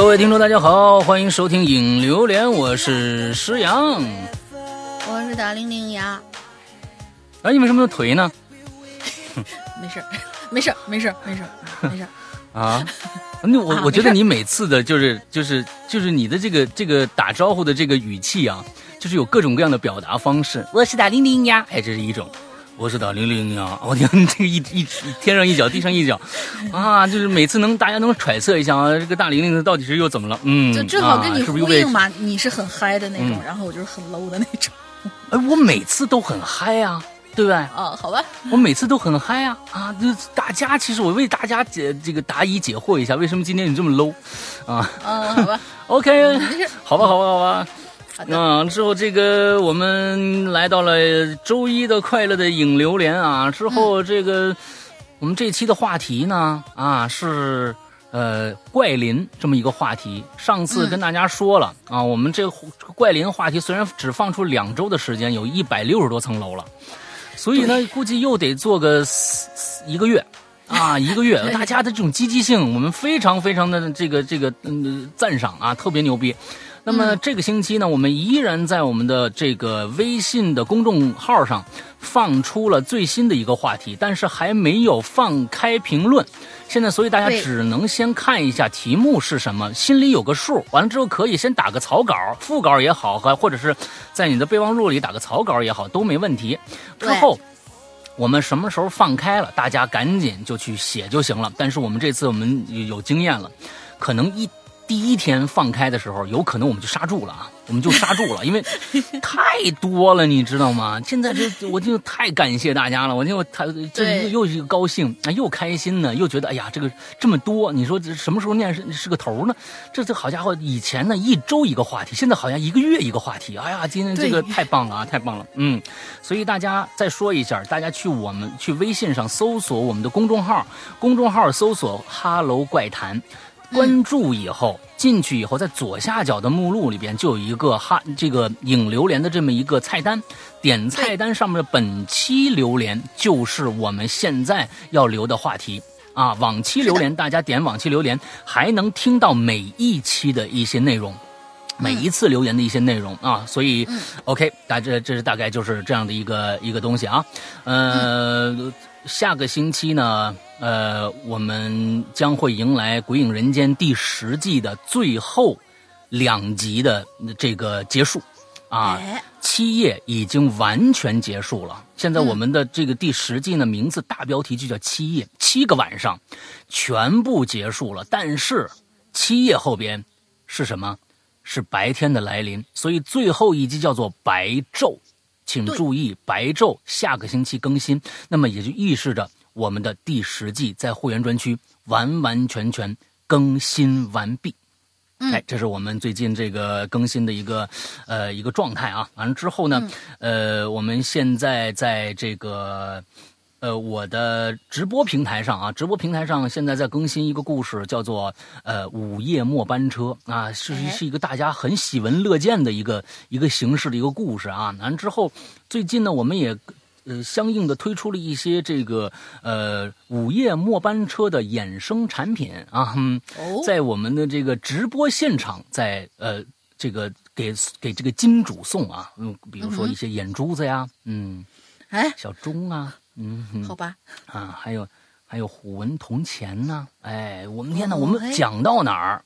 哎，各位听众，大家好，欢迎收听《影榴莲》，我是石阳，我是大玲玲呀。哎，你为什么腿呢？没事 没事没事没事没事 啊，那我我觉得你每次的就是就是就是你的这个这个打招呼的这个语气啊，就是有各种各样的表达方式。我是大玲玲呀，哎，这是一种。我是大玲玲呀，我天，这个一一天上一脚地上一脚，啊，就是每次能大家能揣测一下啊，这个大玲玲到底是又怎么了？嗯，就正好跟你呼应嘛，你是很嗨的那种，然后我就是很 low 的那种。哎，我每次都很嗨啊，对不对？啊，好吧，我每次都很嗨啊啊！就大家其实我为大家解这个答疑解惑一下，为什么今天你这么 low 啊？嗯，好吧，OK，好吧，好吧，好吧。啊，之后这个我们来到了周一的快乐的影榴莲啊，之后这个我们这期的话题呢啊是呃怪林这么一个话题。上次跟大家说了啊，我们这个怪林话题虽然只放出两周的时间，有一百六十多层楼了，所以呢估计又得做个一个月啊 一个月。大家的这种积极性，我们非常非常的这个这个嗯赞赏啊，特别牛逼。那么这个星期呢，我们依然在我们的这个微信的公众号上放出了最新的一个话题，但是还没有放开评论。现在，所以大家只能先看一下题目是什么，心里有个数。完了之后，可以先打个草稿、副稿也好，和或者是在你的备忘录里打个草稿也好，都没问题。之后我们什么时候放开了，大家赶紧就去写就行了。但是我们这次我们有经验了，可能一。第一天放开的时候，有可能我们就刹住了啊，我们就刹住了，因为太多了，你知道吗？现在这我就太感谢大家了，我就他这又一个高兴啊，又开心呢，又觉得哎呀，这个这么多，你说这什么时候念是是个头呢？这这好家伙，以前呢一周一个话题，现在好像一个月一个话题，哎呀，今天这个太棒了啊，太棒了，嗯，所以大家再说一下，大家去我们去微信上搜索我们的公众号，公众号搜索哈喽怪谈。关注以后进去以后，在左下角的目录里边就有一个哈这个影榴莲的这么一个菜单，点菜单上面的本期榴莲就是我们现在要留的话题啊。往期榴莲大家点往期榴莲，还能听到每一期的一些内容，每一次留言的一些内容啊。所以，OK，大这这是大概就是这样的一个一个东西啊。呃，下个星期呢？呃，我们将会迎来《鬼影人间》第十季的最后两集的这个结束，啊，七夜已经完全结束了。现在我们的这个第十季呢，名字大标题就叫七夜，七个晚上全部结束了。但是七夜后边是什么？是白天的来临。所以最后一集叫做白昼，请注意，白昼下个星期更新。那么也就预示着。我们的第十季在会员专区完完全全更新完毕，哎，这是我们最近这个更新的一个呃一个状态啊。完了之后呢，呃，我们现在在这个呃我的直播平台上啊，直播平台上现在在更新一个故事，叫做呃午夜末班车啊，是是一个大家很喜闻乐见的一个一个形式的一个故事啊。完了之后，最近呢，我们也。呃，相应的推出了一些这个呃午夜末班车的衍生产品啊，在我们的这个直播现场，在呃这个给给这个金主送啊，嗯，比如说一些眼珠子呀，嗯，哎，小钟啊，嗯，好吧，啊，还有还有虎纹铜钱呢，哎，我们天呐，我们讲到哪儿，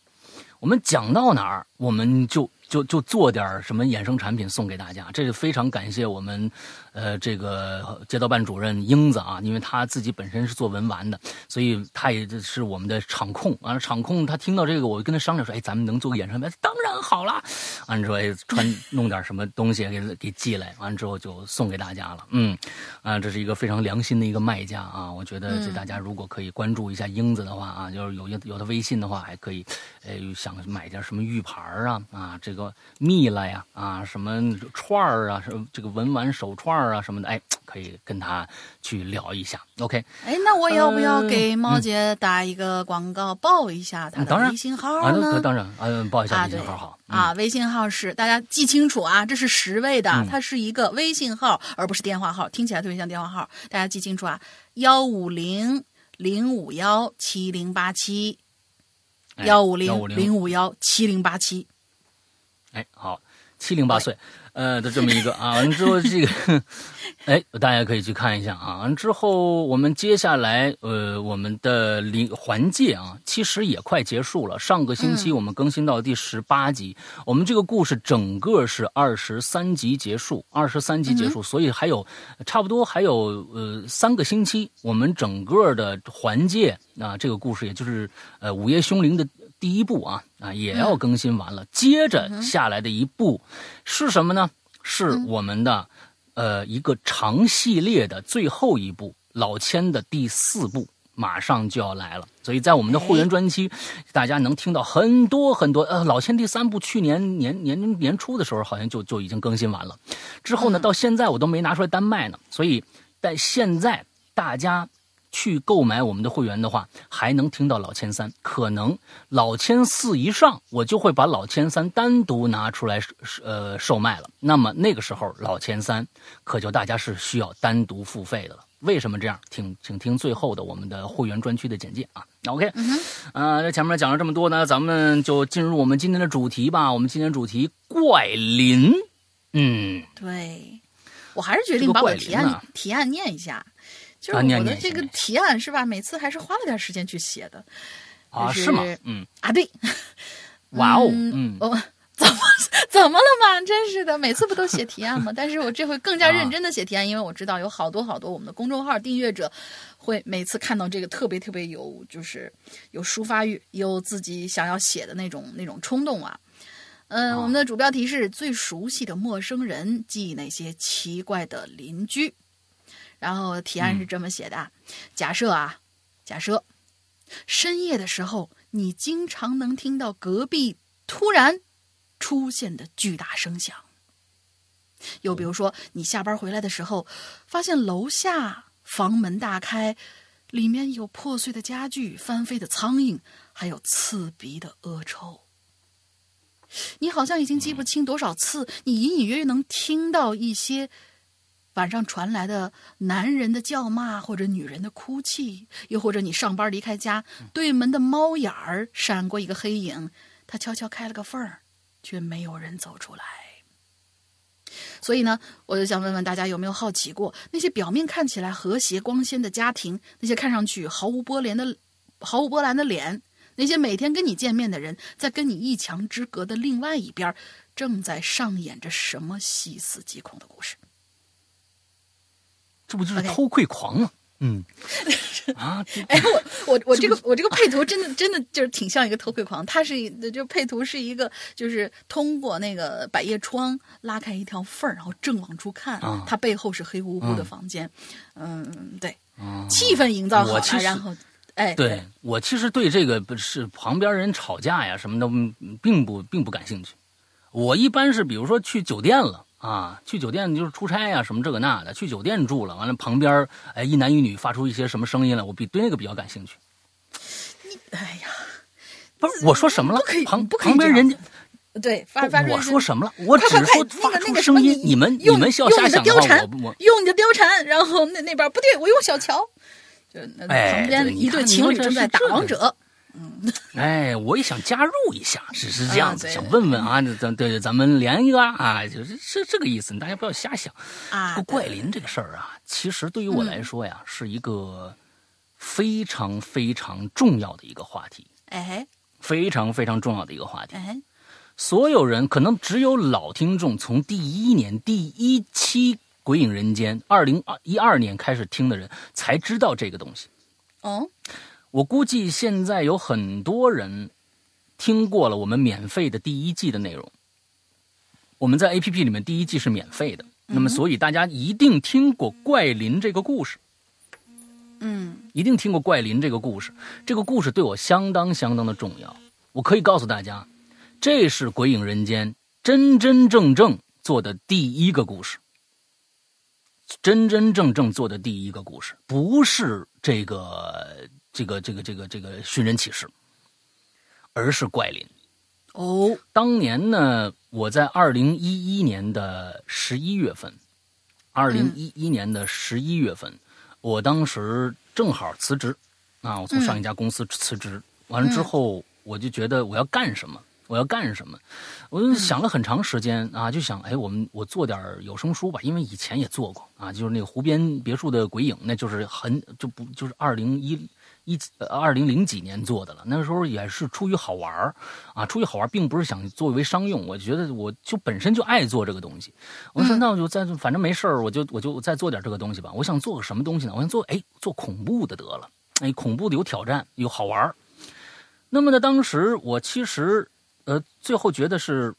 我们讲到哪儿，我们就。就就做点什么衍生产品送给大家，这是非常感谢我们，呃，这个街道办主任英子啊，因为他自己本身是做文玩的，所以他也是我们的场控。完了，场控他听到这个，我就跟他商量说，哎，咱们能做个演唱会，当然好了。完了之后，哎，穿弄点什么东西给给寄来，完了之后就送给大家了。嗯，啊，这是一个非常良心的一个卖家啊，我觉得这大家如果可以关注一下英子的话啊，就是有有他微信的话，还可以，呃，想买点什么玉牌啊啊这。个蜜蜡呀啊，什么串儿啊，什么这个文玩手串儿啊什么的，哎，可以跟他去聊一下。OK，哎，那我要不要给猫姐打一个广告，报一下她的微信号呢？当然啊，报一下微信号好啊。微信号是大家记清楚啊，这是十位的，它是一个微信号，而不是电话号，听起来特别像电话号，大家记清楚啊，幺五零零五幺七零八七。哎幺五零零五幺七零八七。哎，好，七零八岁，呃的这么一个啊，完之后这个，哎，大家可以去看一下啊。完之后，我们接下来呃，我们的临环界啊，其实也快结束了。上个星期我们更新到第十八集，我们这个故事整个是二十三集结束，二十三集结束，所以还有差不多还有呃三个星期，我们整个的环界啊，这个故事也就是呃午夜凶铃的。第一部啊啊也要更新完了，接着下来的一部是什么呢？是我们的、呃一个长系列的最后一部，老千的第四部马上就要来了。所以在我们的会员专区，大家能听到很多很多。呃，老千第三部去年年年年初的时候好像就就已经更新完了，之后呢到现在我都没拿出来单卖呢。所以但现在大家。去购买我们的会员的话，还能听到老千三，可能老千四一上，我就会把老千三单独拿出来呃售卖了。那么那个时候老千三可就大家是需要单独付费的了。为什么这样？请，请听最后的我们的会员专区的简介啊。那 OK，啊，这前面讲了这么多呢，咱们就进入我们今天的主题吧。我们今天主题怪林，嗯，对，我还是决定把我的提案、提案念一下。就是我的这个提案是吧？每次还是花了点时间去写的，啊，是吗？嗯，啊，对，哇哦，嗯，哦怎么怎么了嘛？真是的，每次不都写提案吗？但是我这回更加认真的写提案，因为我知道有好多好多我们的公众号订阅者会每次看到这个特别特别有就是有抒发欲，有自己想要写的那种那种冲动啊。嗯，我们的主标题是最熟悉的陌生人记那些奇怪的邻居。然后提案是这么写的：假设啊，假设深夜的时候，你经常能听到隔壁突然出现的巨大声响。又比如说，你下班回来的时候，发现楼下房门大开，里面有破碎的家具、翻飞的苍蝇，还有刺鼻的恶臭。你好像已经记不清多少次，你隐隐约约能听到一些。晚上传来的男人的叫骂，或者女人的哭泣，又或者你上班离开家，对门的猫眼儿闪过一个黑影，他悄悄开了个缝儿，却没有人走出来。所以呢，我就想问问大家，有没有好奇过，那些表面看起来和谐光鲜的家庭，那些看上去毫无波澜的、毫无波澜的脸，那些每天跟你见面的人，在跟你一墙之隔的另外一边，正在上演着什么细思极恐的故事？这不就是偷窥狂吗？嗯，啊，哎，我我我这个我这个配图真的真的就是挺像一个偷窥狂。它是就配图是一个就是通过那个百叶窗拉开一条缝儿，然后正往出看，它背后是黑乎乎的房间。嗯，对，气氛营造好了，然后哎，对我其实对这个不是旁边人吵架呀什么的，并不并不感兴趣。我一般是比如说去酒店了。啊，去酒店就是出差呀，什么这个那的，去酒店住了，完了旁边哎一男一女发出一些什么声音来，我比对那个比较感兴趣。你哎呀，不是我说什么了？不可以，旁不旁边人家对发发出我说什么了？我只说发出声音，你们你们笑瞎想的话，我用你的貂蝉，然后那那边不对，我用小乔，就那旁边一对情侣正在打王者。嗯，哎，我也想加入一下，只是这样子，想问问啊，咱对咱们连一个啊，就是是这个意思，大家不要瞎想啊。怪林这个事儿啊，其实对于我来说呀，是一个非常非常重要的一个话题，哎，非常非常重要的一个话题。所有人可能只有老听众，从第一年第一期《鬼影人间》二零二一二年开始听的人，才知道这个东西。哦。我估计现在有很多人听过了我们免费的第一季的内容。我们在 A P P 里面第一季是免费的，那么所以大家一定听过怪林这个故事。嗯，一定听过怪林这个故事。这个故事对我相当相当的重要。我可以告诉大家，这是《鬼影人间》真真正正做的第一个故事，真真正正做的第一个故事，不是这个。这个这个这个这个寻人启事，而是怪林。哦，当年呢，我在二零一一年的十一月份，二零一一年的十一月份，我当时正好辞职，啊，我从上一家公司辞职，完了之后，我就觉得我要干什么？我要干什么？我就想了很长时间啊，就想，哎，我们我做点有声书吧，因为以前也做过啊，就是那个湖边别墅的鬼影，那就是很就不就是二零一一二零零几年做的了。那时候也是出于好玩啊，出于好玩，并不是想作为商用。我觉得我就本身就爱做这个东西。我说那我就再反正没事儿，我就我就再做点这个东西吧。我想做个什么东西呢？我想做哎做恐怖的得了，哎恐怖的有挑战有好玩。那么呢，当时我其实。呃，最后觉得是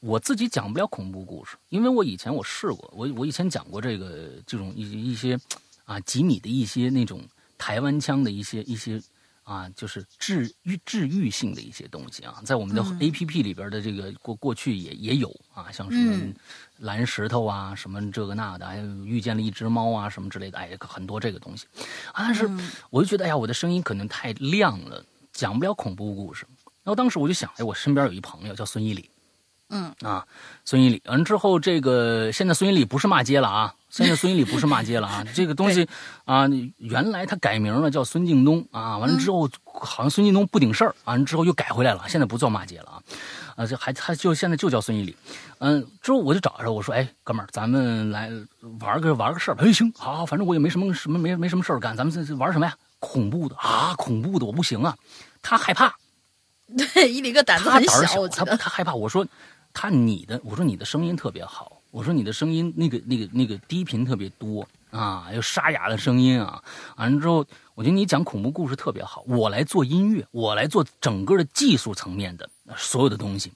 我自己讲不了恐怖故事，因为我以前我试过，我我以前讲过这个这种一一些啊几米的一些那种台湾腔的一些一些啊，就是治愈治愈性的一些东西啊，在我们的 A P P 里边的这个过过去也也有啊，像什么蓝石头啊，什么这个那的，还有遇见了一只猫啊，什么之类的，哎，很多这个东西，但是我就觉得，哎呀，我的声音可能太亮了，讲不了恐怖故事。然后当时我就想，哎，我身边有一朋友叫孙一礼，嗯。啊，孙一礼完之后，这个现在孙一礼不是骂街了啊，现在孙一礼不是骂街了啊，这个东西啊，原来他改名了叫孙敬东啊，完了之后好像孙敬东不顶事儿，完了之后又改回来了，现在不叫骂街了啊，啊，这还他就现在就叫孙一礼，嗯，之后我就找他我说，哎，哥们儿，咱们来玩个玩个事儿，哎，行，好，反正我也没什么什么没没什么事儿干，咱们这这玩什么呀？恐怖的啊，恐怖的我不行啊，他害怕。对，一里个胆子很小，他他害怕。我说，他你的，我说你的声音特别好，我说你的声音那个那个那个低频特别多啊，有沙哑的声音啊。完了之后，我觉得你讲恐怖故事特别好。我来做音乐，我来做整个的技术层面的所有的东西。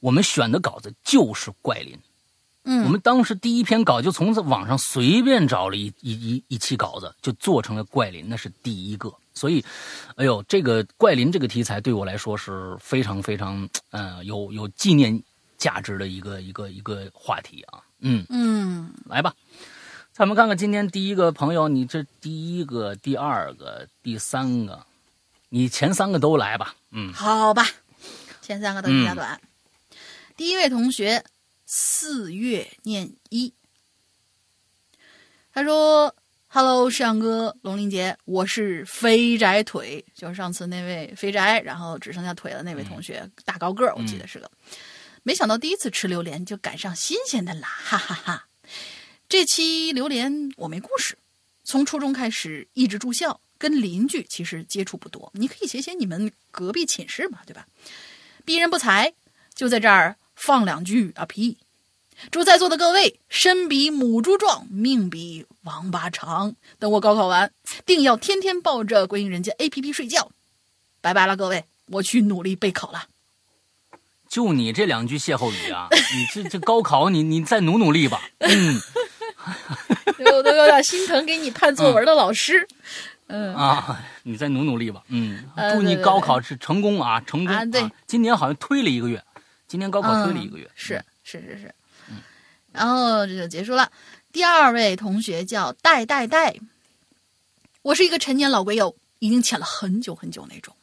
我们选的稿子就是怪林。嗯，我们当时第一篇稿就从网上随便找了一一一一期稿子，就做成了怪林，那是第一个。所以，哎呦，这个怪林这个题材对我来说是非常非常，嗯，有有纪念价值的一个一个一个话题啊。嗯嗯，来吧，咱们看看今天第一个朋友，你这第一个、第二个、第三个，你前三个都来吧。嗯，好吧，前三个都比较短。第一位同学。四月念一，他说：“Hello，世阳哥，龙林杰，我是肥宅腿，就是上次那位肥宅，然后只剩下腿的那位同学，大高个儿，我记得是个。没想到第一次吃榴莲就赶上新鲜的啦，哈哈哈！这期榴莲我没故事，从初中开始一直住校，跟邻居其实接触不多。你可以写写你们隔壁寝室嘛，对吧？鄙人不才，就在这儿。”放两句啊屁！祝在座的各位身比母猪壮，命比王八长。等我高考完，定要天天抱着《归隐人间》APP 睡觉。拜拜了，各位，我去努力备考了。就你这两句歇后语啊！你这这高考，你你再努努力吧。嗯，我都有点心疼给你判作文的老师。嗯啊，你再努努力吧。嗯，祝你高考是成功啊，成功啊！对，今年好像推了一个月。今年高考推了一个月，是是是是，嗯，然后这就结束了。第二位同学叫戴戴戴，我是一个陈年老鬼友，已经潜了很久很久那种。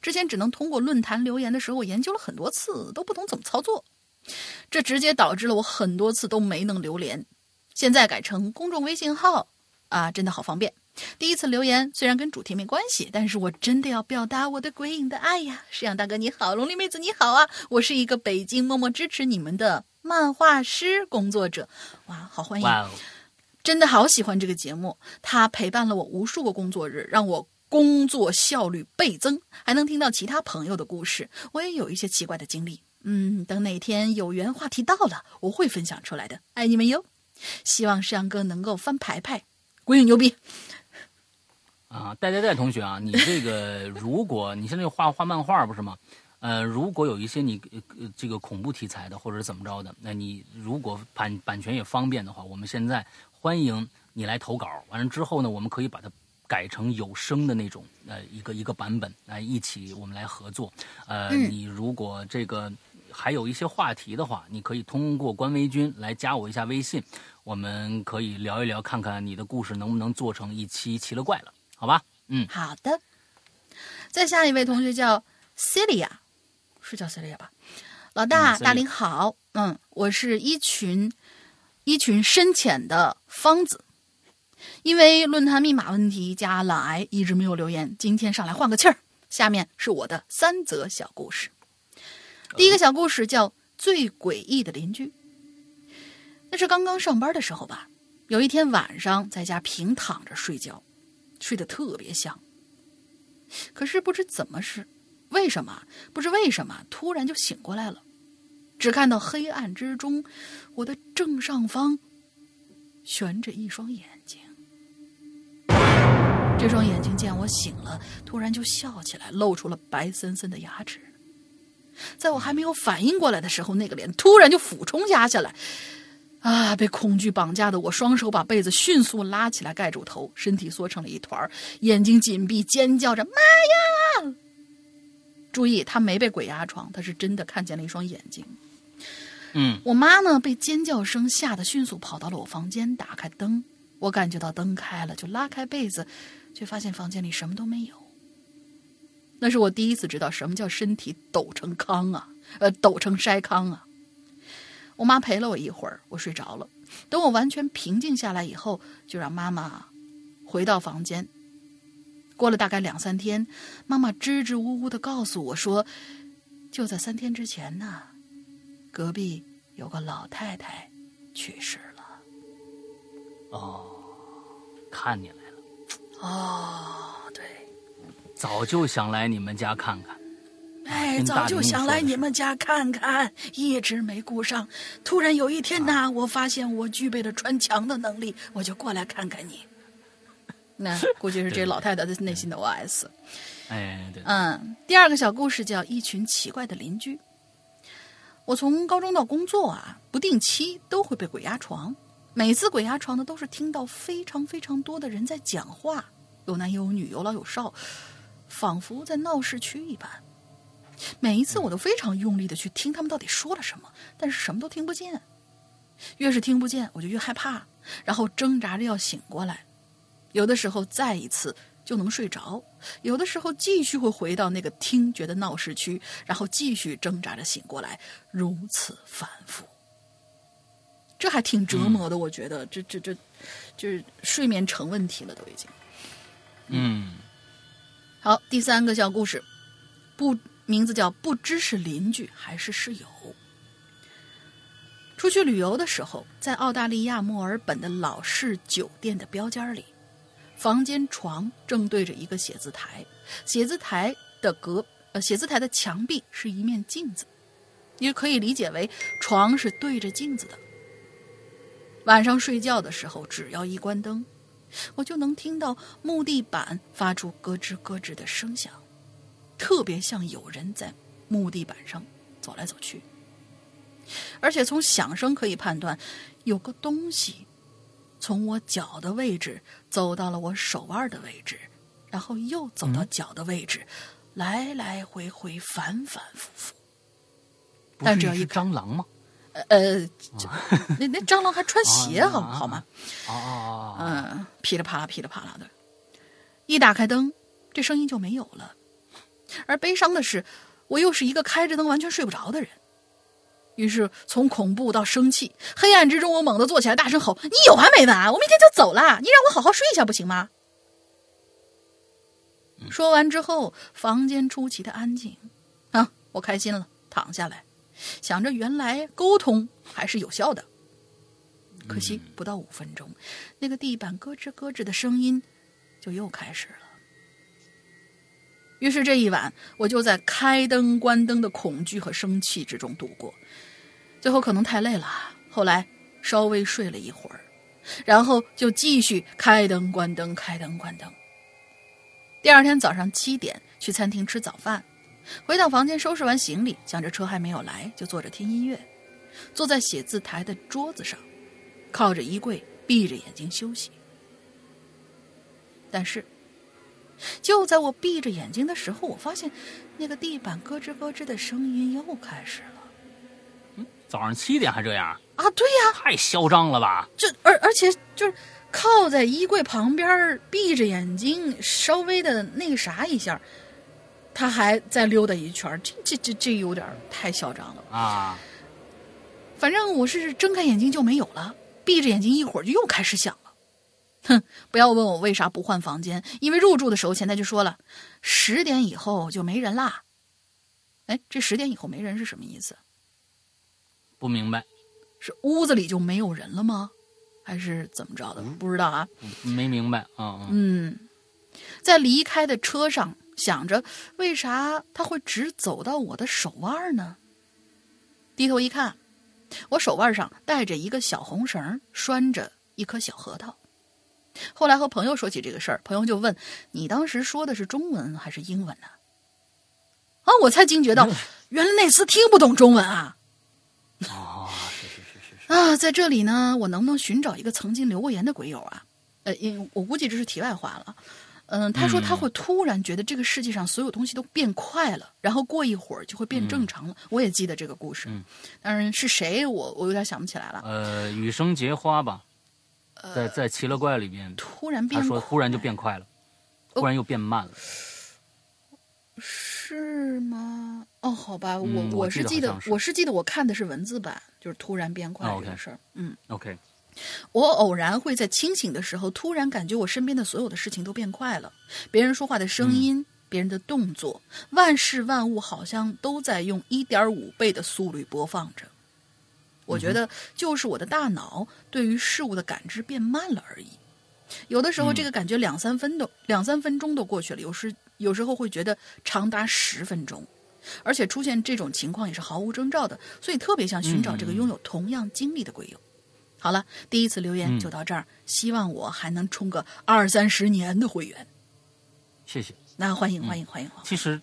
之前只能通过论坛留言的时候，我研究了很多次，都不懂怎么操作，这直接导致了我很多次都没能留言。现在改成公众微信号啊，真的好方便。第一次留言虽然跟主题没关系，但是我真的要表达我对鬼影的爱呀！石阳大哥你好，龙丽妹子你好啊！我是一个北京默默支持你们的漫画师工作者，哇，好欢迎！真的好喜欢这个节目，它陪伴了我无数个工作日，让我工作效率倍增，还能听到其他朋友的故事。我也有一些奇怪的经历，嗯，等哪天有缘话题到了，我会分享出来的。爱你们哟！希望石阳哥能够翻牌牌，鬼影牛逼！啊，戴戴戴同学啊，你这个 如果你现在画画漫画不是吗？呃，如果有一些你呃这个恐怖题材的或者怎么着的，那你如果版版权也方便的话，我们现在欢迎你来投稿。完了之后呢，我们可以把它改成有声的那种呃一个一个版本来一起我们来合作。呃，你如果这个还有一些话题的话，你可以通过官微君来加我一下微信，我们可以聊一聊，看看你的故事能不能做成一期奇了怪了。好吧，嗯，好的。再下一位同学叫 Celia，是叫 Celia 吧？老大，大林好，嗯，我是一群一群深浅的方子，因为论坛密码问题加懒癌，一直没有留言。今天上来换个气儿，下面是我的三则小故事。第一个小故事叫《最诡异的邻居》。那是刚刚上班的时候吧，有一天晚上在家平躺着睡觉，睡得特别香。可是不知怎么是，为什么不知为什么突然就醒过来了，只看到黑暗之中，我的正上方悬着一双眼。这双眼睛见我醒了，突然就笑起来，露出了白森森的牙齿。在我还没有反应过来的时候，那个脸突然就俯冲压下来。啊！被恐惧绑架的我，双手把被子迅速拉起来盖住头，身体缩成了一团，眼睛紧闭，尖叫着：“妈呀！”注意，他没被鬼压床，他是真的看见了一双眼睛。嗯，我妈呢，被尖叫声吓得迅速跑到了我房间，打开灯。我感觉到灯开了，就拉开被子。却发现房间里什么都没有。那是我第一次知道什么叫身体抖成糠啊，呃，抖成筛糠啊。我妈陪了我一会儿，我睡着了。等我完全平静下来以后，就让妈妈回到房间。过了大概两三天，妈妈支支吾吾的告诉我说，就在三天之前呢，隔壁有个老太太去世了。哦，看你了。哦，对，早就想来你们家看看。哎，早就想来你们家看看，一直没顾上。突然有一天呢，我发现我具备了穿墙的能力，我就过来看看你。那估计是这老太太的内心的 OS。哎，对。嗯，第二个小故事叫《一群奇怪的邻居》。我从高中到工作啊，不定期都会被鬼压床。每次鬼压床呢，都是听到非常非常多的人在讲话。有男有女，有老有少，仿佛在闹市区一般。每一次我都非常用力的去听他们到底说了什么，但是什么都听不见。越是听不见，我就越害怕，然后挣扎着要醒过来。有的时候再一次就能睡着，有的时候继续会回到那个听觉的闹市区，然后继续挣扎着醒过来，如此反复。这还挺折磨的，我觉得这这这，就是睡眠成问题了，都已经。嗯，好，第三个小故事，不，名字叫不知是邻居还是室友。出去旅游的时候，在澳大利亚墨尔本的老式酒店的标间里，房间床正对着一个写字台，写字台的隔呃写字台的墙壁是一面镜子，也可以理解为床是对着镜子的。晚上睡觉的时候，只要一关灯。我就能听到木地板发出咯吱咯吱的声响，特别像有人在木地板上走来走去。而且从响声可以判断，有个东西从我脚的位置走到了我手腕的位置，然后又走到脚的位置，来来回回，反反复复。但只要一蟑螂吗？呃，那那蟑螂还穿鞋，好好吗？哦，嗯，噼里啪啦，噼里啪啦的，一打开灯，这声音就没有了。而悲伤的是，我又是一个开着灯完全睡不着的人。于是从恐怖到生气，黑暗之中，我猛地坐起来，大声吼：“你有完没完？我明天就走了，你让我好好睡一下不行吗？”说完之后，房间出奇的安静。啊，我开心了，躺下来。想着原来沟通还是有效的，可惜不到五分钟，那个地板咯吱咯吱的声音就又开始了。于是这一晚，我就在开灯关灯的恐惧和生气之中度过。最后可能太累了，后来稍微睡了一会儿，然后就继续开灯关灯，开灯关灯。第二天早上七点去餐厅吃早饭。回到房间，收拾完行李，想着车还没有来，就坐着听音乐。坐在写字台的桌子上，靠着衣柜，闭着眼睛休息。但是，就在我闭着眼睛的时候，我发现那个地板咯吱咯吱的声音又开始了。嗯，早上七点还这样啊？对呀，太嚣张了吧？这而而且就是靠在衣柜旁边，闭着眼睛，稍微的那个啥一下。他还再溜达一圈这这这这有点太嚣张了啊！反正我是睁开眼睛就没有了，闭着眼睛一会儿就又开始响了。哼，不要问我为啥不换房间，因为入住的时候前台就说了，十点以后就没人啦。哎，这十点以后没人是什么意思？不明白，是屋子里就没有人了吗？还是怎么着的？不知道啊。没明白啊。嗯，在离开的车上想着，为啥他会只走到我的手腕呢？低头一看，我手腕上带着一个小红绳，拴着一颗小核桃。后来和朋友说起这个事儿，朋友就问：“你当时说的是中文还是英文呢？”啊，我才惊觉到，原来那厮听不懂中文啊！啊，是是是是啊，在这里呢，我能不能寻找一个曾经留过言的鬼友啊？呃，因我估计这是题外话了。嗯，他说他会突然觉得这个世界上所有东西都变快了，然后过一会儿就会变正常了。我也记得这个故事，当然是谁，我我有点想不起来了。呃，雨生结花吧，在在奇了怪里边，突然变，他说忽然就变快了，忽然又变慢了。是吗？哦，好吧，我我是记得，我是记得我看的是文字版，就是突然变快这个事儿。嗯，OK。我偶然会在清醒的时候，突然感觉我身边的所有的事情都变快了，别人说话的声音，别人的动作，万事万物好像都在用一点五倍的速率播放着。我觉得就是我的大脑对于事物的感知变慢了而已。有的时候这个感觉两三分都两三分钟都过去了，有时有时候会觉得长达十分钟，而且出现这种情况也是毫无征兆的，所以特别想寻找这个拥有同样经历的鬼友。好了，第一次留言就到这儿，希望我还能充个二三十年的会员。谢谢，那欢迎欢迎欢迎。其实，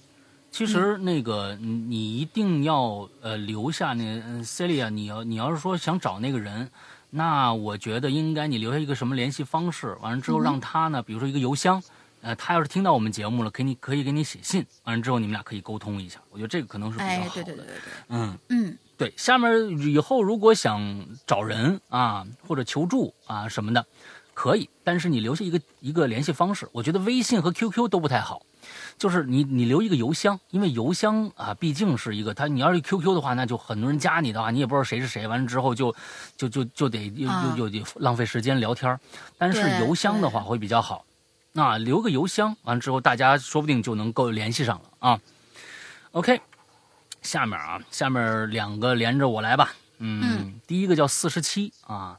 其实那个你一定要呃留下那 Celia，你要你要是说想找那个人，那我觉得应该你留下一个什么联系方式，完了之后让他呢，比如说一个邮箱，呃，他要是听到我们节目了，给你可以给你写信，完了之后你们俩可以沟通一下，我觉得这个可能是比较好的。对对对对对，嗯嗯。对，下面以后如果想找人啊，或者求助啊什么的，可以，但是你留下一个一个联系方式。我觉得微信和 QQ 都不太好，就是你你留一个邮箱，因为邮箱啊毕竟是一个，他你要是 QQ 的话，那就很多人加你的话，你也不知道谁是谁，完了之后就就就就得又又又浪费时间聊天。但是邮箱的话会比较好，那留个邮箱，完了之后大家说不定就能够联系上了啊。OK。下面啊，下面两个连着我来吧。嗯，第一个叫四十七啊，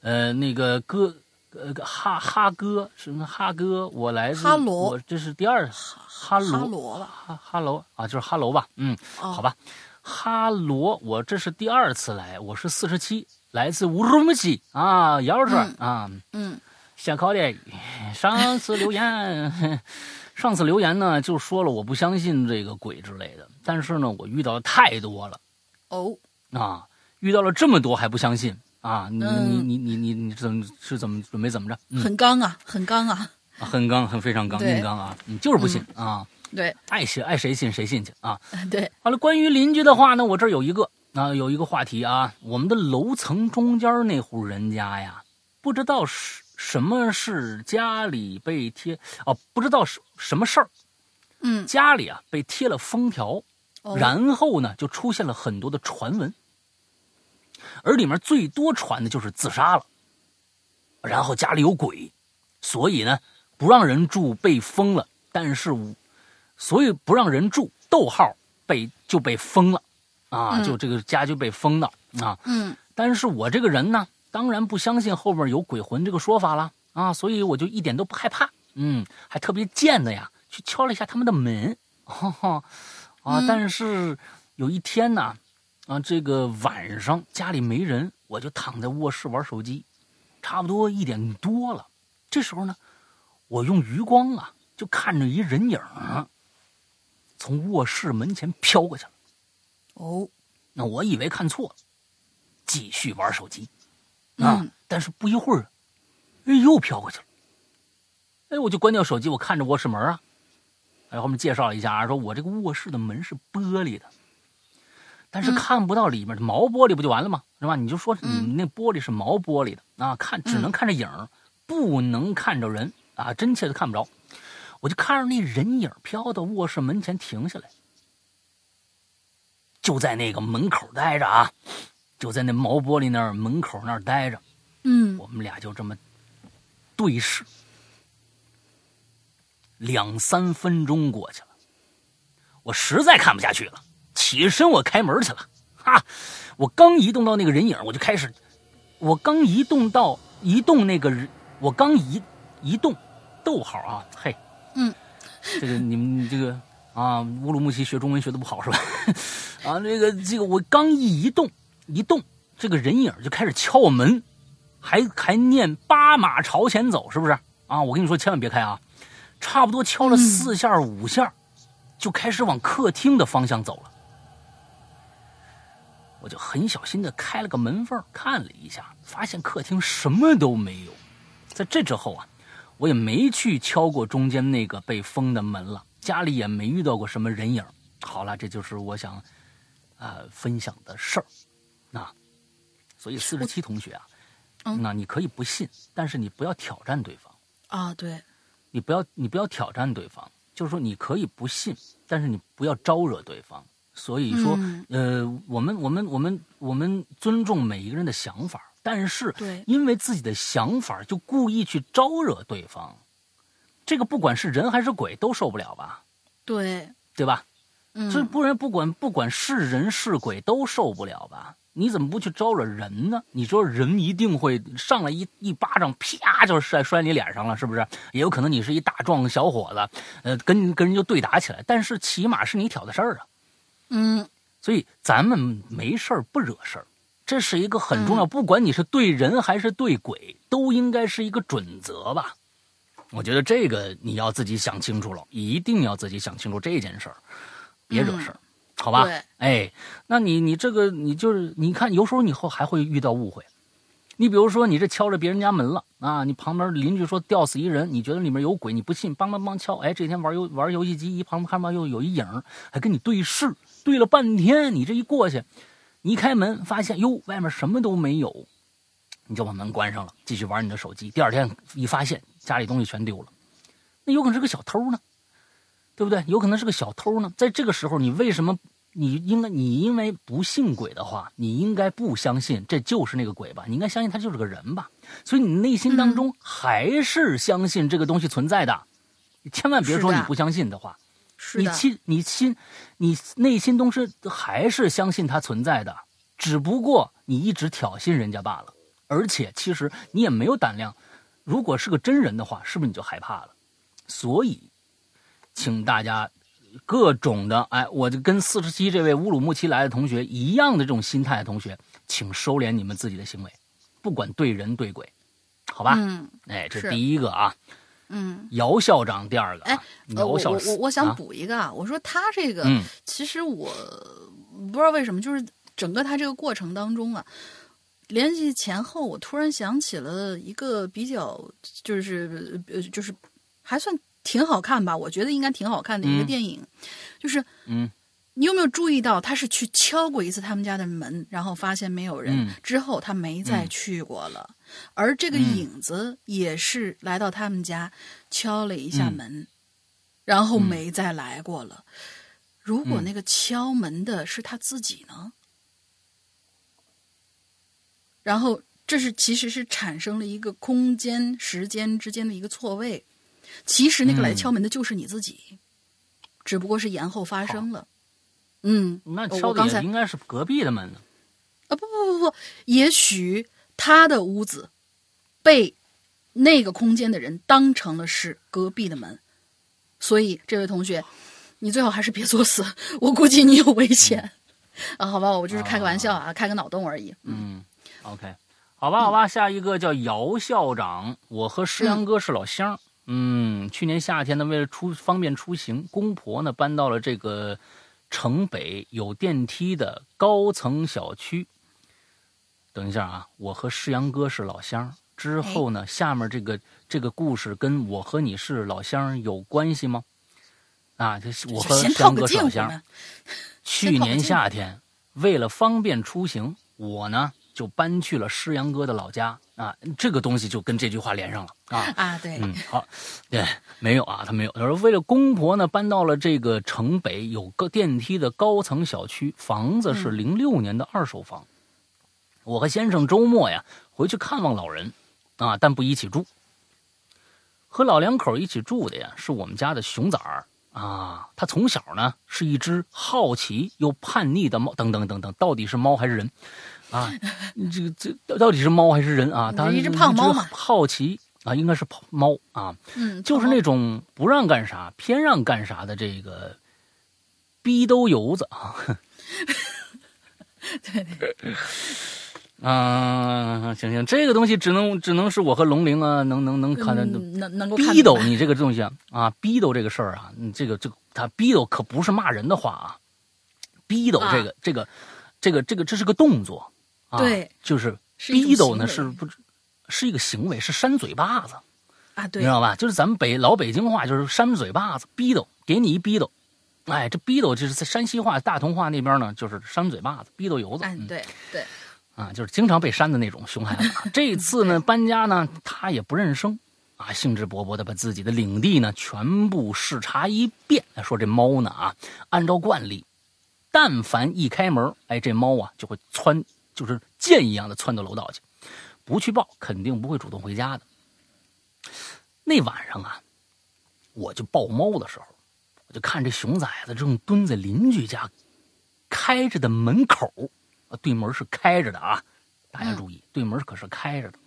呃，那个哥，呃，哈哈哥是那哈哥，我来自哈罗，我这是第二哈哈罗，哈罗吧，哈哈罗啊，就是哈罗吧。嗯，好吧，哈罗，我这是第二次来，我是四十七，来自乌鲁木齐啊，瑶儿啊，嗯，想考点，上次留言。上次留言呢，就说了我不相信这个鬼之类的，但是呢，我遇到的太多了。哦，啊，遇到了这么多还不相信啊？你你你你你你怎么是怎么准备怎么着？很刚啊，很刚啊，很刚，很非常刚，硬刚啊！你就是不信啊？对，爱信爱谁信谁信去啊？对。好了，关于邻居的话呢，我这儿有一个啊，有一个话题啊，我们的楼层中间那户人家呀，不知道是。什么是家里被贴哦？不知道什什么事儿，嗯，家里啊被贴了封条，然后呢就出现了很多的传闻，而里面最多传的就是自杀了，然后家里有鬼，所以呢不让人住被封了，但是所以不让人住，逗号被就被封了，啊，就这个家就被封了。啊，嗯，但是我这个人呢。当然不相信后边有鬼魂这个说法了啊，所以我就一点都不害怕，嗯，还特别贱的呀，去敲了一下他们的门，哈哈，啊，但是有一天呢，啊，这个晚上家里没人，我就躺在卧室玩手机，差不多一点多了，这时候呢，我用余光啊，就看着一人影从卧室门前飘过去了，哦，那我以为看错了，继续玩手机。啊！但是不一会儿，哎，又飘过去了。哎，我就关掉手机，我看着卧室门啊。哎，后面介绍一下啊，说我这个卧室的门是玻璃的，但是看不到里面的毛玻璃，不就完了吗？是吧？你就说你那玻璃是毛玻璃的啊，看只能看着影不能看着人啊，真切的看不着。我就看着那人影飘到卧室门前停下来，就在那个门口待着啊。就在那毛玻璃那儿门口那儿待着，嗯，我们俩就这么对视。两三分钟过去了，我实在看不下去了，起身我开门去了。哈，我刚移动到那个人影，我就开始，我刚移动到移动那个人，我刚移移动，逗号啊，嘿，嗯，这个你们这个啊，乌鲁木齐学中文学的不好是吧？啊，这个这个我刚一移动一动，这个人影就开始敲我门，还还念八马朝前走，是不是啊？我跟你说，千万别开啊！差不多敲了四下五下，就开始往客厅的方向走了。我就很小心的开了个门缝，看了一下，发现客厅什么都没有。在这之后啊，我也没去敲过中间那个被封的门了，家里也没遇到过什么人影。好了，这就是我想，呃，分享的事儿。那，所以四十七同学啊，那你可以不信，但是你不要挑战对方啊。对。你不要，你不要挑战对方，就是说你可以不信，但是你不要招惹对方。所以说，呃，我们我们我们我们尊重每一个人的想法，但是因为自己的想法就故意去招惹对方，这个不管是人还是鬼都受不了吧？对，对吧？嗯，这不然不管不管是人是鬼都受不了吧？你怎么不去招惹人呢？你说人一定会上来一一巴掌，啪就摔摔你脸上了，是不是？也有可能你是一大壮小伙子，呃，跟跟人就对打起来。但是起码是你挑的事儿啊，嗯。所以咱们没事儿不惹事儿，这是一个很重要。不管你是对人还是对鬼，都应该是一个准则吧。我觉得这个你要自己想清楚了，一定要自己想清楚这件事儿，别惹事儿。好吧，哎，那你你这个你就是你看，有时候你后还会遇到误会。你比如说，你这敲着别人家门了啊，你旁边邻居说吊死一人，你觉得里面有鬼，你不信，梆梆梆敲，哎，这天玩游玩游戏机，一旁看吧又有一影，还跟你对视，对了半天，你这一过去，你一开门发现哟，外面什么都没有，你就把门关上了，继续玩你的手机。第二天一发现家里东西全丢了，那有可能是个小偷呢。对不对？有可能是个小偷呢。在这个时候，你为什么？你应该，你因为不信鬼的话，你应该不相信这就是那个鬼吧？你应该相信他就是个人吧？所以你内心当中还是相信这个东西存在的。你千万别说你不相信的话，你心你心你内心东是还是相信它存在的，只不过你一直挑衅人家罢了。而且其实你也没有胆量。如果是个真人的话，是不是你就害怕了？所以。请大家各种的哎，我就跟四十七这位乌鲁木齐来的同学一样的这种心态的同学，请收敛你们自己的行为，不管对人对鬼，好吧？嗯，哎，这第一个啊，嗯，姚校长第二个，哎，姚校长，我我我想补一个啊，我说他这个，其实我不知道为什么，就是整个他这个过程当中啊，联系前后，我突然想起了一个比较，就是呃，就是还算。挺好看吧？我觉得应该挺好看的一个电影，就是，嗯，你有没有注意到他是去敲过一次他们家的门，然后发现没有人，之后他没再去过了。而这个影子也是来到他们家敲了一下门，然后没再来过了。如果那个敲门的是他自己呢？然后这是其实是产生了一个空间时间之间的一个错位。其实那个来敲门的就是你自己，只不过是延后发生了。嗯，那敲的应该是隔壁的门呢。啊不不不不，也许他的屋子被那个空间的人当成了是隔壁的门，所以这位同学，你最好还是别作死，我估计你有危险。啊，好吧，我就是开个玩笑啊，开个脑洞而已。嗯，OK，好吧好吧，下一个叫姚校长，我和石阳哥是老乡。嗯，去年夏天呢，为了出方便出行，公婆呢搬到了这个城北有电梯的高层小区。等一下啊，我和世阳哥是老乡。之后呢，下面这个这个故事跟我和你是老乡有关系吗？啊，这是我和世阳哥是老乡。去年夏天，为了方便出行，我呢就搬去了诗阳哥的老家。啊，这个东西就跟这句话连上了啊啊，对，嗯，好，对，没有啊，他没有。他说为了公婆呢，搬到了这个城北有个电梯的高层小区，房子是零六年的二手房。我和先生周末呀回去看望老人，啊，但不一起住。和老两口一起住的呀，是我们家的熊崽儿啊。他从小呢是一只好奇又叛逆的猫，等等等等，到底是猫还是人啊？这个这到底是猫还是人啊？当然一只胖猫嘛，好奇啊，应该是猫啊。嗯，就是那种不让干啥偏让干啥的这个逼兜油子啊。对 对。啊，行行，这个东西只能只能是我和龙玲啊，能能能看的，能能够逼斗你这个东西啊，逼兜这个事儿啊，你这个这个他逼兜可不是骂人的话啊，逼斗这个这个这个这个这是个动作啊，对，就是逼斗呢是不是一个行为，是扇嘴巴子啊，对，你知道吧？就是咱们北老北京话就是扇嘴巴子，逼斗，给你一逼斗，哎，这逼斗就是在山西话大同话那边呢，就是扇嘴巴子，逼斗油子，嗯，对对。啊，就是经常被扇的那种熊孩子。这次呢，搬家呢，他也不认生，啊，兴致勃勃的把自己的领地呢全部视察一遍。说这猫呢，啊，按照惯例，但凡一开门，哎，这猫啊就会窜，就是箭一样的窜到楼道去，不去报，肯定不会主动回家的。那晚上啊，我就抱猫的时候，我就看这熊崽子正蹲在邻居家开着的门口。啊，对门是开着的啊！大家注意，对门可是开着的，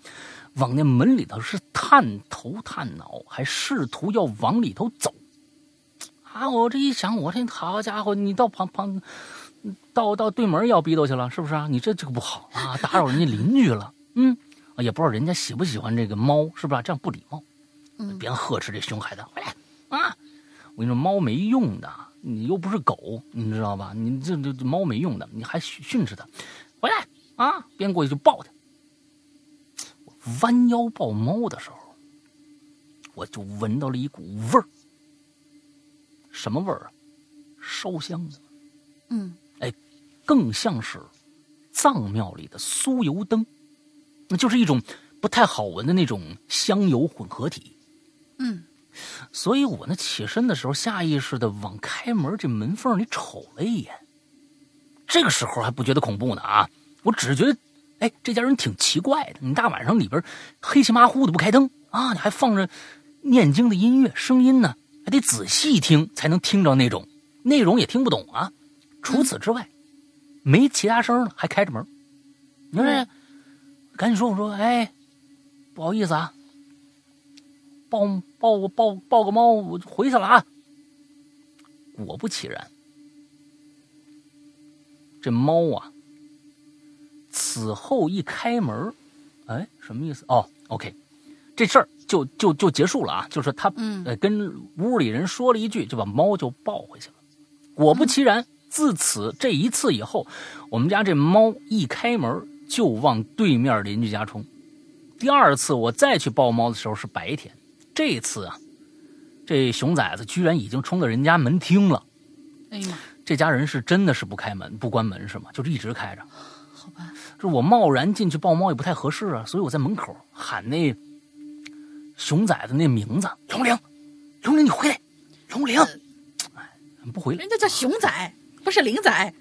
往那门里头是探头探脑，还试图要往里头走。啊！我这一想，我这好家伙，你到旁旁，到到对门要逼斗去了，是不是啊？你这这个不好啊，打扰人家邻居了。嗯，也不知道人家喜不喜欢这个猫，是不是？这样不礼貌。嗯，别呵斥这熊孩子，回来啊！我跟你说，猫没用的。你又不是狗，你知道吧？你这这猫没用的，你还训斥它，回来啊！边过去就抱它。我弯腰抱猫的时候，我就闻到了一股味儿。什么味儿啊？烧香的。嗯，哎，更像是藏庙里的酥油灯，那就是一种不太好闻的那种香油混合体。嗯。所以我呢起身的时候，下意识的往开门这门缝里瞅了一眼。这个时候还不觉得恐怖呢啊！我只是觉得，哎，这家人挺奇怪的。你大晚上里边黑漆麻糊的不开灯啊，你还放着念经的音乐，声音呢还得仔细听才能听着那种内容也听不懂啊。除此之外，没其他声了，还开着门。你说，赶紧说，我说，哎，不好意思啊。抱抱个抱抱个猫，我就回去了啊！果不其然，这猫啊，此后一开门，哎，什么意思？哦，OK，这事儿就就就结束了啊！就是他呃跟屋里人说了一句，就把猫就抱回去了。果不其然，自此这一次以后，我们家这猫一开门就往对面邻居家冲。第二次我再去抱猫的时候是白天。这次啊，这熊崽子居然已经冲到人家门厅了。哎呀妈！这家人是真的是不开门不关门是吗？就是一直开着。好吧。这我贸然进去抱猫也不太合适啊，所以我在门口喊那熊崽子那名字：龙玲，龙玲，你回来，龙玲。哎，不回来。人家叫熊仔，不是灵仔。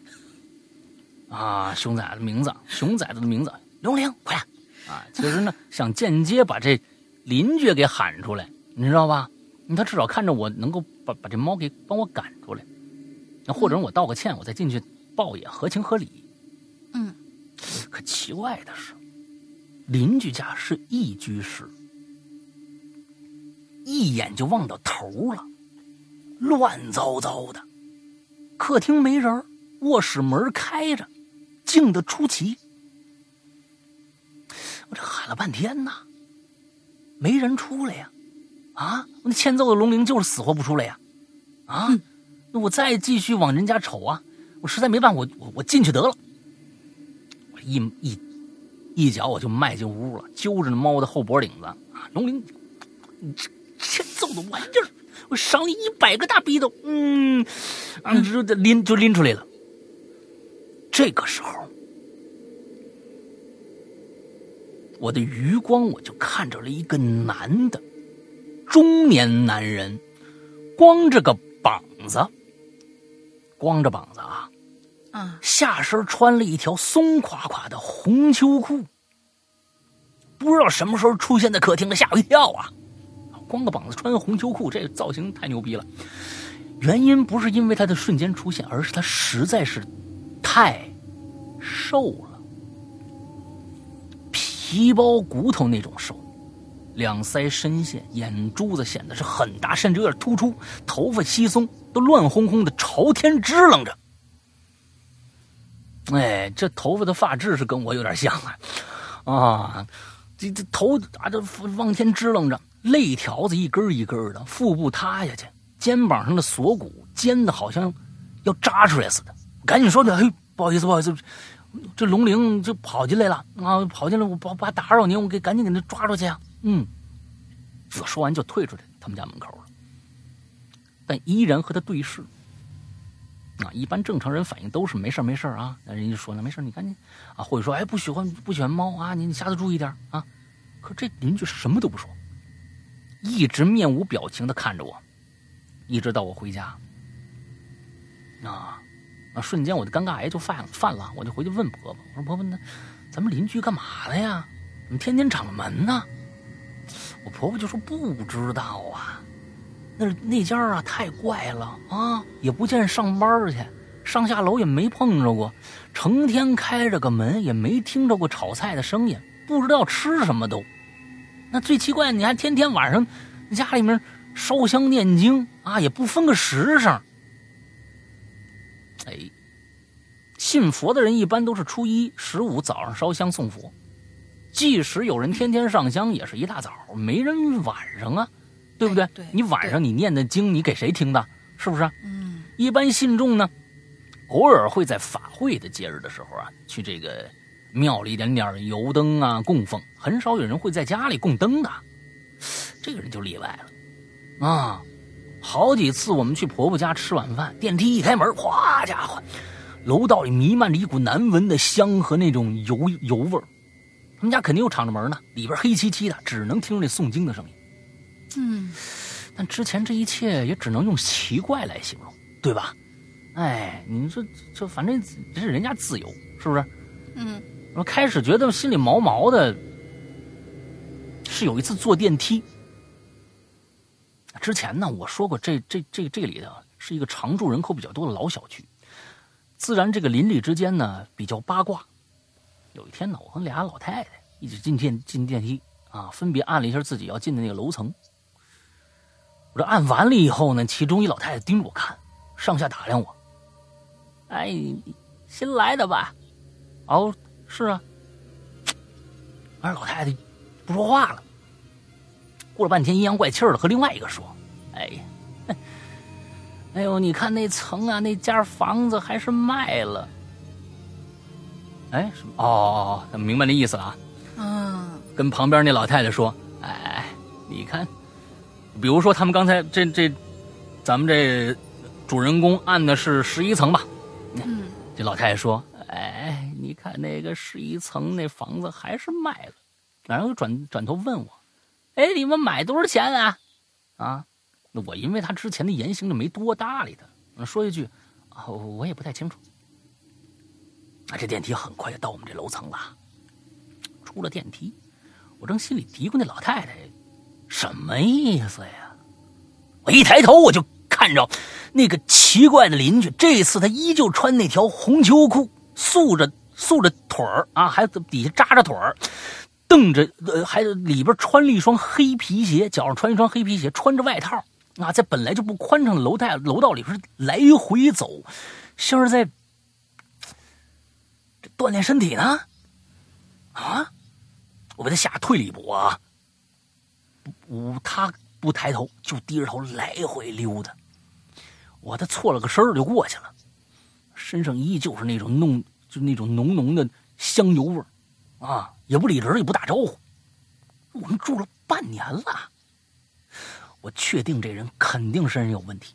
啊，熊崽子名字，熊崽子的名字，龙玲，快来。啊，其实呢，想间接把这。邻居给喊出来，你知道吧？他至少看着我能够把把这猫给帮我赶出来，那或者我道个歉，我再进去抱也合情合理。嗯，可奇怪的是，邻居家是一居室，一眼就望到头了，乱糟糟的，客厅没人，卧室门开着，静得出奇。我这喊了半天呐。没人出来呀，啊！那欠揍的龙鳞就是死活不出来呀，啊！那我再继续往人家瞅啊，我实在没办法，我我我进去得了。我一一一脚我就迈进屋了，揪着那猫的后脖领子啊！龙鳞，这欠揍的玩意儿，我赏你一百个大逼斗！嗯，啊，就拎就拎出来了。这个时候。我的余光，我就看着了一个男的，中年男人，光着个膀子，光着膀子啊，啊，下身穿了一条松垮垮的红秋裤，不知道什么时候出现在客厅的，吓我一跳啊！光个膀子，穿个红秋裤，这造型太牛逼了。原因不是因为他的瞬间出现，而是他实在是太瘦了，皮包骨头那种瘦，两腮深陷，眼珠子显得是很大，甚至有点突出，头发稀松，都乱哄哄的朝天支棱着。哎，这头发的发质是跟我有点像啊，啊，这这头啊这往天支棱着，肋条子一根一根的，腹部塌下去。肩膀上的锁骨尖的，好像要扎出来似的。赶紧说的：“嘿，不好意思，不好意思，这龙灵就跑进来了啊！跑进来，我不怕打扰您，我给赶紧给他抓出去啊！”嗯，说完就退出去他们家门口了，但依然和他对视。啊，一般正常人反应都是没事没事啊。那人家说了没事你赶紧啊，或者说哎不喜欢不喜欢猫啊，你你下次注意点啊。可这邻居什么都不说，一直面无表情的看着我。一直到我回家，啊，啊，瞬间我的尴尬癌就犯了犯了，我就回去问婆婆，我说婆婆，那咱们邻居干嘛的呀？怎么天天敞着门呢？我婆婆就说不知道啊，那那家啊太怪了啊，也不见上班去，上下楼也没碰着过，成天开着个门也没听着过炒菜的声音，不知道吃什么都。那最奇怪，你还天天晚上家里面。烧香念经啊，也不分个时辰。哎，信佛的人一般都是初一、十五早上烧香送佛，即使有人天天上香，也是一大早，没人晚上啊，对不对？对，你晚上你念的经，你给谁听的？是不是？嗯。一般信众呢，偶尔会在法会的节日的时候啊，去这个庙里点点油灯啊供奉，很少有人会在家里供灯的。这个人就例外了。啊，好几次我们去婆婆家吃晚饭，电梯一开门，哗家伙，楼道里弥漫着一股难闻的香和那种油油味儿。他们家肯定又敞着门呢，里边黑漆漆的，只能听着那诵经的声音。嗯，但之前这一切也只能用奇怪来形容，对吧？哎，你说这反正这是人家自由，是不是？嗯，我开始觉得心里毛毛的，是有一次坐电梯。之前呢，我说过，这这这这里头是一个常住人口比较多的老小区，自然这个邻里之间呢比较八卦。有一天呢，我和俩老太太一起进电进电梯啊，分别按了一下自己要进的那个楼层。我这按完了以后呢，其中一老太太盯着我看，上下打量我。哎，新来的吧？哦，是啊。而老太太不说话了。过了半天，阴阳怪气的和另外一个说：“哎呀，哎呦，你看那层啊，那家房子还是卖了。哎，什么？哦哦，明白那意思了啊。嗯，跟旁边那老太太说：哎，你看，比如说他们刚才这这，咱们这主人公按的是十一层吧？嗯，这老太太说：哎，你看那个十一层那房子还是卖了。然后转转头问我。”哎，你们买多少钱啊？啊，那我因为他之前的言行就没多搭理他，说一句啊，我也不太清楚。啊，这电梯很快就到我们这楼层了。出了电梯，我正心里嘀咕那老太太什么意思呀？我一抬头，我就看着那个奇怪的邻居，这次他依旧穿那条红秋裤，素着素着腿儿啊，还底下扎着腿儿。瞪着，呃，还里边穿了一双黑皮鞋，脚上穿一双黑皮鞋，穿着外套啊，在本来就不宽敞的楼道楼道里边来回走，像是在锻炼身体呢。啊！我被他吓退了一步啊！不，他不抬头，就低着头来回溜达。我他错了个身儿就过去了，身上依旧是那种弄，就那种浓浓的香油味儿。啊，也不理人，也不打招呼。我们住了半年了，我确定这人肯定身上有问题，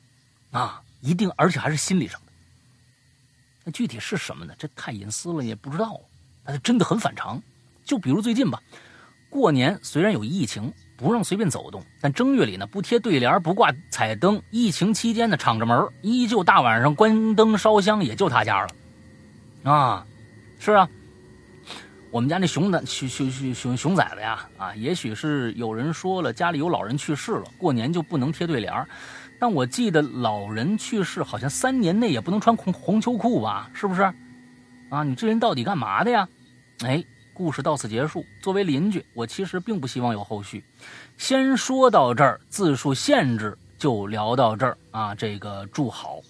啊，一定，而且还是心理上的。那具体是什么呢？这太隐私了，也不知道。他真的很反常。就比如最近吧，过年虽然有疫情，不让随便走动，但正月里呢，不贴对联，不挂彩灯。疫情期间呢，敞着门，依旧大晚上关灯烧香，也就他家了。啊，是啊。我们家那熊仔熊熊熊熊熊崽子呀，啊，也许是有人说了家里有老人去世了，过年就不能贴对联儿。但我记得老人去世好像三年内也不能穿红红秋裤吧？是不是？啊，你这人到底干嘛的呀？哎，故事到此结束。作为邻居，我其实并不希望有后续。先说到这儿，字数限制就聊到这儿啊。这个祝好，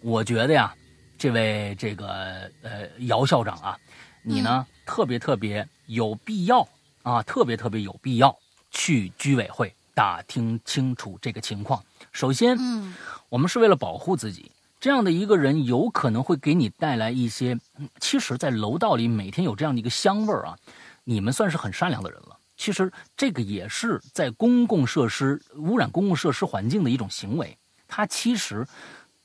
我觉得呀，这位这个呃姚校长啊，你呢特别特别有必要啊，特别特别有必要去居委会打听清楚这个情况。首先，嗯，我们是为了保护自己。这样的一个人有可能会给你带来一些，其实，在楼道里每天有这样的一个香味儿啊，你们算是很善良的人了。其实这个也是在公共设施污染公共设施环境的一种行为，它其实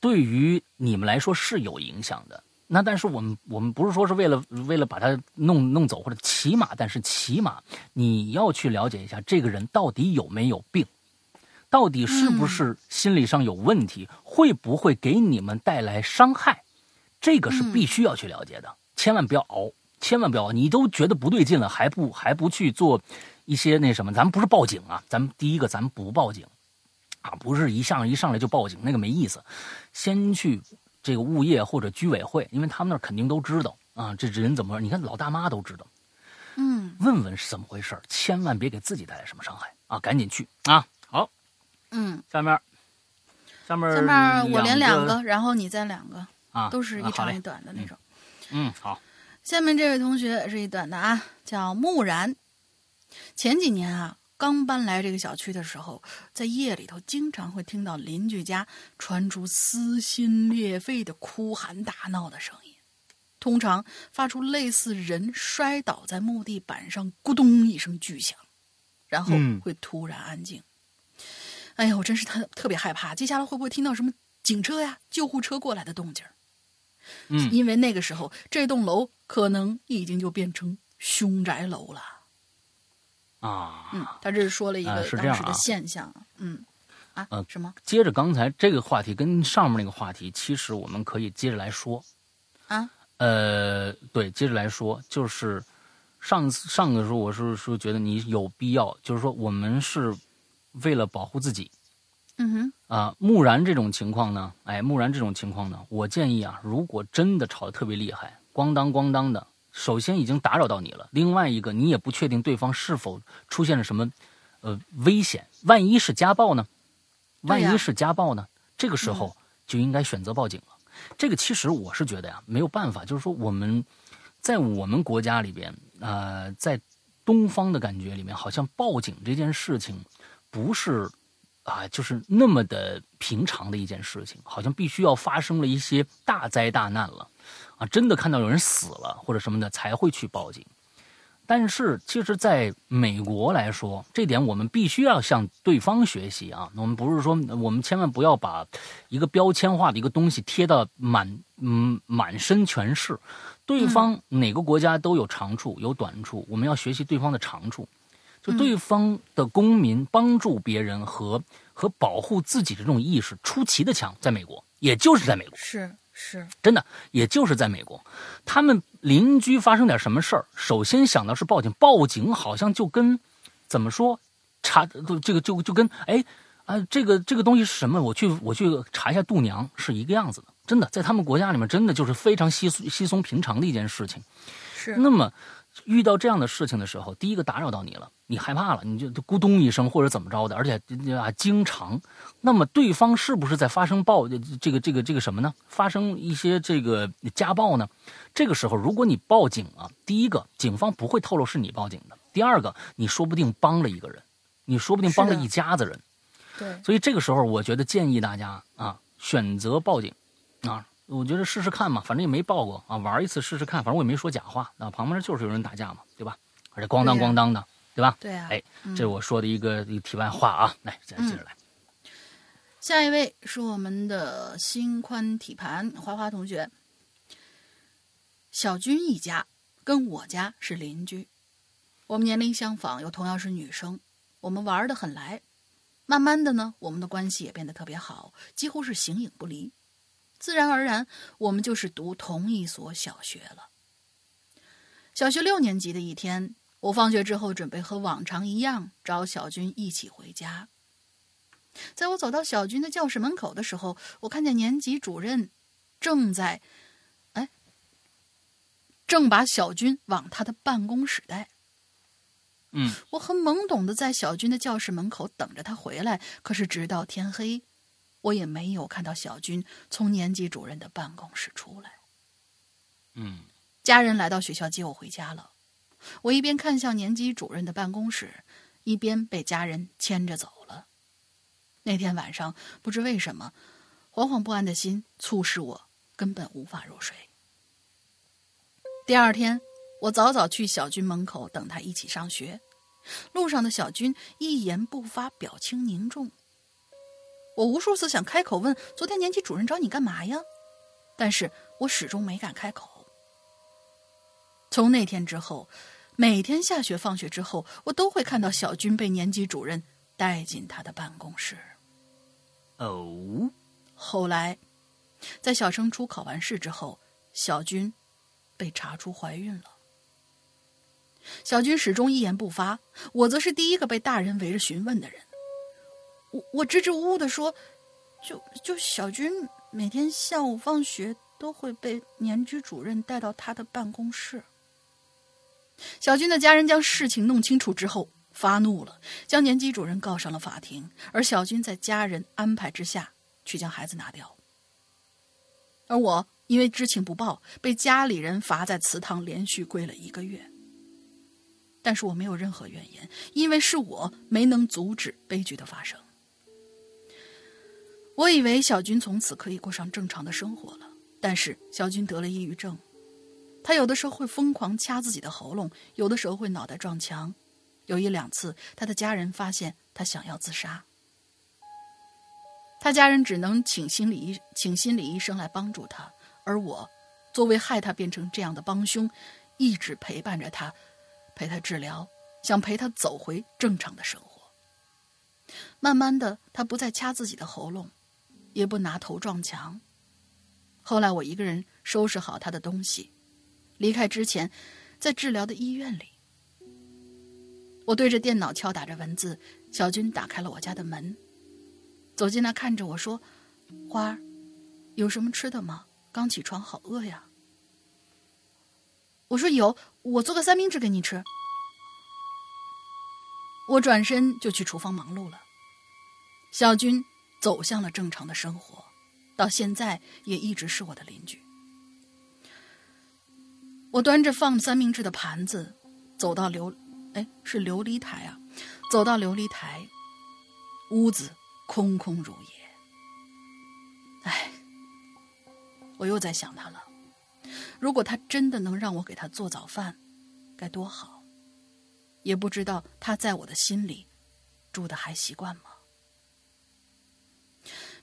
对于你们来说是有影响的。那但是我们我们不是说是为了为了把它弄弄走或者起码，但是起码你要去了解一下这个人到底有没有病。到底是不是心理上有问题？会不会给你们带来伤害？这个是必须要去了解的，千万不要熬，千万不要。你都觉得不对劲了，还不还不去做一些那什么？咱们不是报警啊，咱们第一个咱们不报警啊，不是一上一上来就报警，那个没意思。先去这个物业或者居委会，因为他们那儿肯定都知道啊，这人怎么？你看老大妈都知道，嗯，问问是怎么回事，千万别给自己带来什么伤害啊！赶紧去啊！好嗯，下面，下面，下面我连两个然后你再两个啊，都是一长啊一短的那种。嗯，好，下面这位同学是一短的啊，叫木然。前几年啊，刚搬来这个小区的时候，在夜里头经常会听到邻居家传出撕心裂肺的哭喊打闹的声音，通常发出类似人摔倒在木地板上咕咚一声巨响，然后嗯会突然安静。哎呀，我真是特特别害怕，接下来会不会听到什么警车呀、救护车过来的动静？嗯因为那个时候这栋楼可能已经就变成凶宅楼了。啊，嗯，他这是说了一啊个当时的是这样啊现象。嗯，啊，呃什么接着刚才这个话题跟上面那个话题，其实我们可以接着来说。啊？呃，对，接着来说，就是上次上个时候我是说觉得你有必要，就是说我们是为了保护自己嗯哼，啊。木然这种情况呢，哎，木然这种情况呢，我建议啊，如果真的吵得特别厉害，咣当咣当的，首先已经打扰到你了，另外一个你也不确定对方是否出现了什么呃危险，万一是家暴呢？万一是家暴呢？这个时候就应该选择报警了。这个其实我是觉得呀，没有办法，就是说我们在我们国家里边，呃，在东方的感觉里面，好像报警这件事情不是啊，就是那么的平常的一件事情，好像必须要发生了一些大灾大难了，啊，真的看到有人死了或者什么的才会去报警。但是，其实，在美国来说，这点我们必须要向对方学习啊。我们不是说，我们千万不要把一个标签化的一个东西贴到满嗯满身全是。对方哪个国家都有长处有短处，我们要学习对方的长处。就对方的公民帮助别人和和保护自己的这种意识出奇的强，在美国，也就是在美国。是是，真的，也就是在美国，他们邻居发生点什么事儿，首先想到是报警。报警好像就跟怎么说，查这个就就跟哎啊，这个这个东西是什么？我去我去查一下度娘是一个样子的。真的，在他们国家里面，真的就是非常稀松稀松平常的一件事情。是那么遇到这样的事情的时候，第一个打扰到你了，你害怕了，你就就咕咚一声或者怎么着的，而且啊经常，那么对方是不是在发生暴这个这个这个什么呢？发生一些这个家暴呢？这个时候如果你报警啊，第一个警方不会透露是你报警的，第二个你说不定帮了一个人，你说不定帮了一家子人。对，所以这个时候，我觉得建议大家啊，选择报警，啊，我觉得试试看嘛，反正也没报过啊，玩一次试试看，反正我也没说假话啊，旁边就是有人打架嘛，对吧？而且咣当咣当的，对吧？对啊。哎，嗯这是我说的一个一个题外话啊，来，咱接着来，下一位是我们的心宽体盘花花同学。小军一家跟我家是邻居，我们年龄相仿，又同样是女生，我们玩的很来。慢慢的呢，我们的关系也变得特别好，几乎是形影不离。自然而然，我们就是读同一所小学了。小学六年级的一天，我放学之后准备和往常一样找小军一起回家。在我走到小军的教室门口的时候，我看见年级主任正在，哎，正把小军往他的办公室带。嗯，我很懵懂的在小军的教室门口等着他回来，可是直到天黑，我也没有看到小军从年级主任的办公室出来。嗯，家人来到学校接我回家了，我一边看向年级主任的办公室，一边被家人牵着走了。那天晚上，不知为什么，惶惶不安的心促使我根本无法入睡。第二天。我早早去小军门口等他一起上学，路上的小军一言不发，表情凝重。我无数次想开口问：“昨天年级主任找你干嘛呀？”但是我始终没敢开口。从那天之后，每天下学放学之后，我都会看到小军被年级主任带进他的办公室。哦，后来，在小升初考完试之后，小军被查出怀孕了。小军始终一言不发，我则是第一个被大人围着询问的人。我我支支吾吾的说：“就就小军每天下午放学都会被年级主任带到他的办公室。”小军的家人将事情弄清楚之后发怒了，将年级主任告上了法庭。而小军在家人安排之下去将孩子拿掉，而我因为知情不报，被家里人罚在祠堂连续跪了一个月。但是我没有任何怨言，因为是我没能阻止悲剧的发生。我以为小军从此可以过上正常的生活了，但是小军得了抑郁症，他有的时候会疯狂掐自己的喉咙，有的时候会脑袋撞墙，有一两次他的家人发现他想要自杀，他家人只能请心理医请心理医生来帮助他，而我作为害他变成这样的帮凶，一直陪伴着他。陪他治疗，想陪他走回正常的生活。慢慢的，他不再掐自己的喉咙，也不拿头撞墙。后来，我一个人收拾好他的东西，离开之前，在治疗的医院里，我对着电脑敲打着文字。小军打开了我家的门，走进来，看着我说：“花儿，有什么吃的吗？刚起床，好饿呀。”我说有，我做个三明治给你吃。我转身就去厨房忙碌了。小军走向了正常的生活，到现在也一直是我的邻居。我端着放三明治的盘子，走到琉，哎，是琉璃台啊，走到琉璃台，屋子空空如也。哎，我又在想他了。如果他真的能让我给他做早饭，该多好！也不知道他在我的心里住的还习惯吗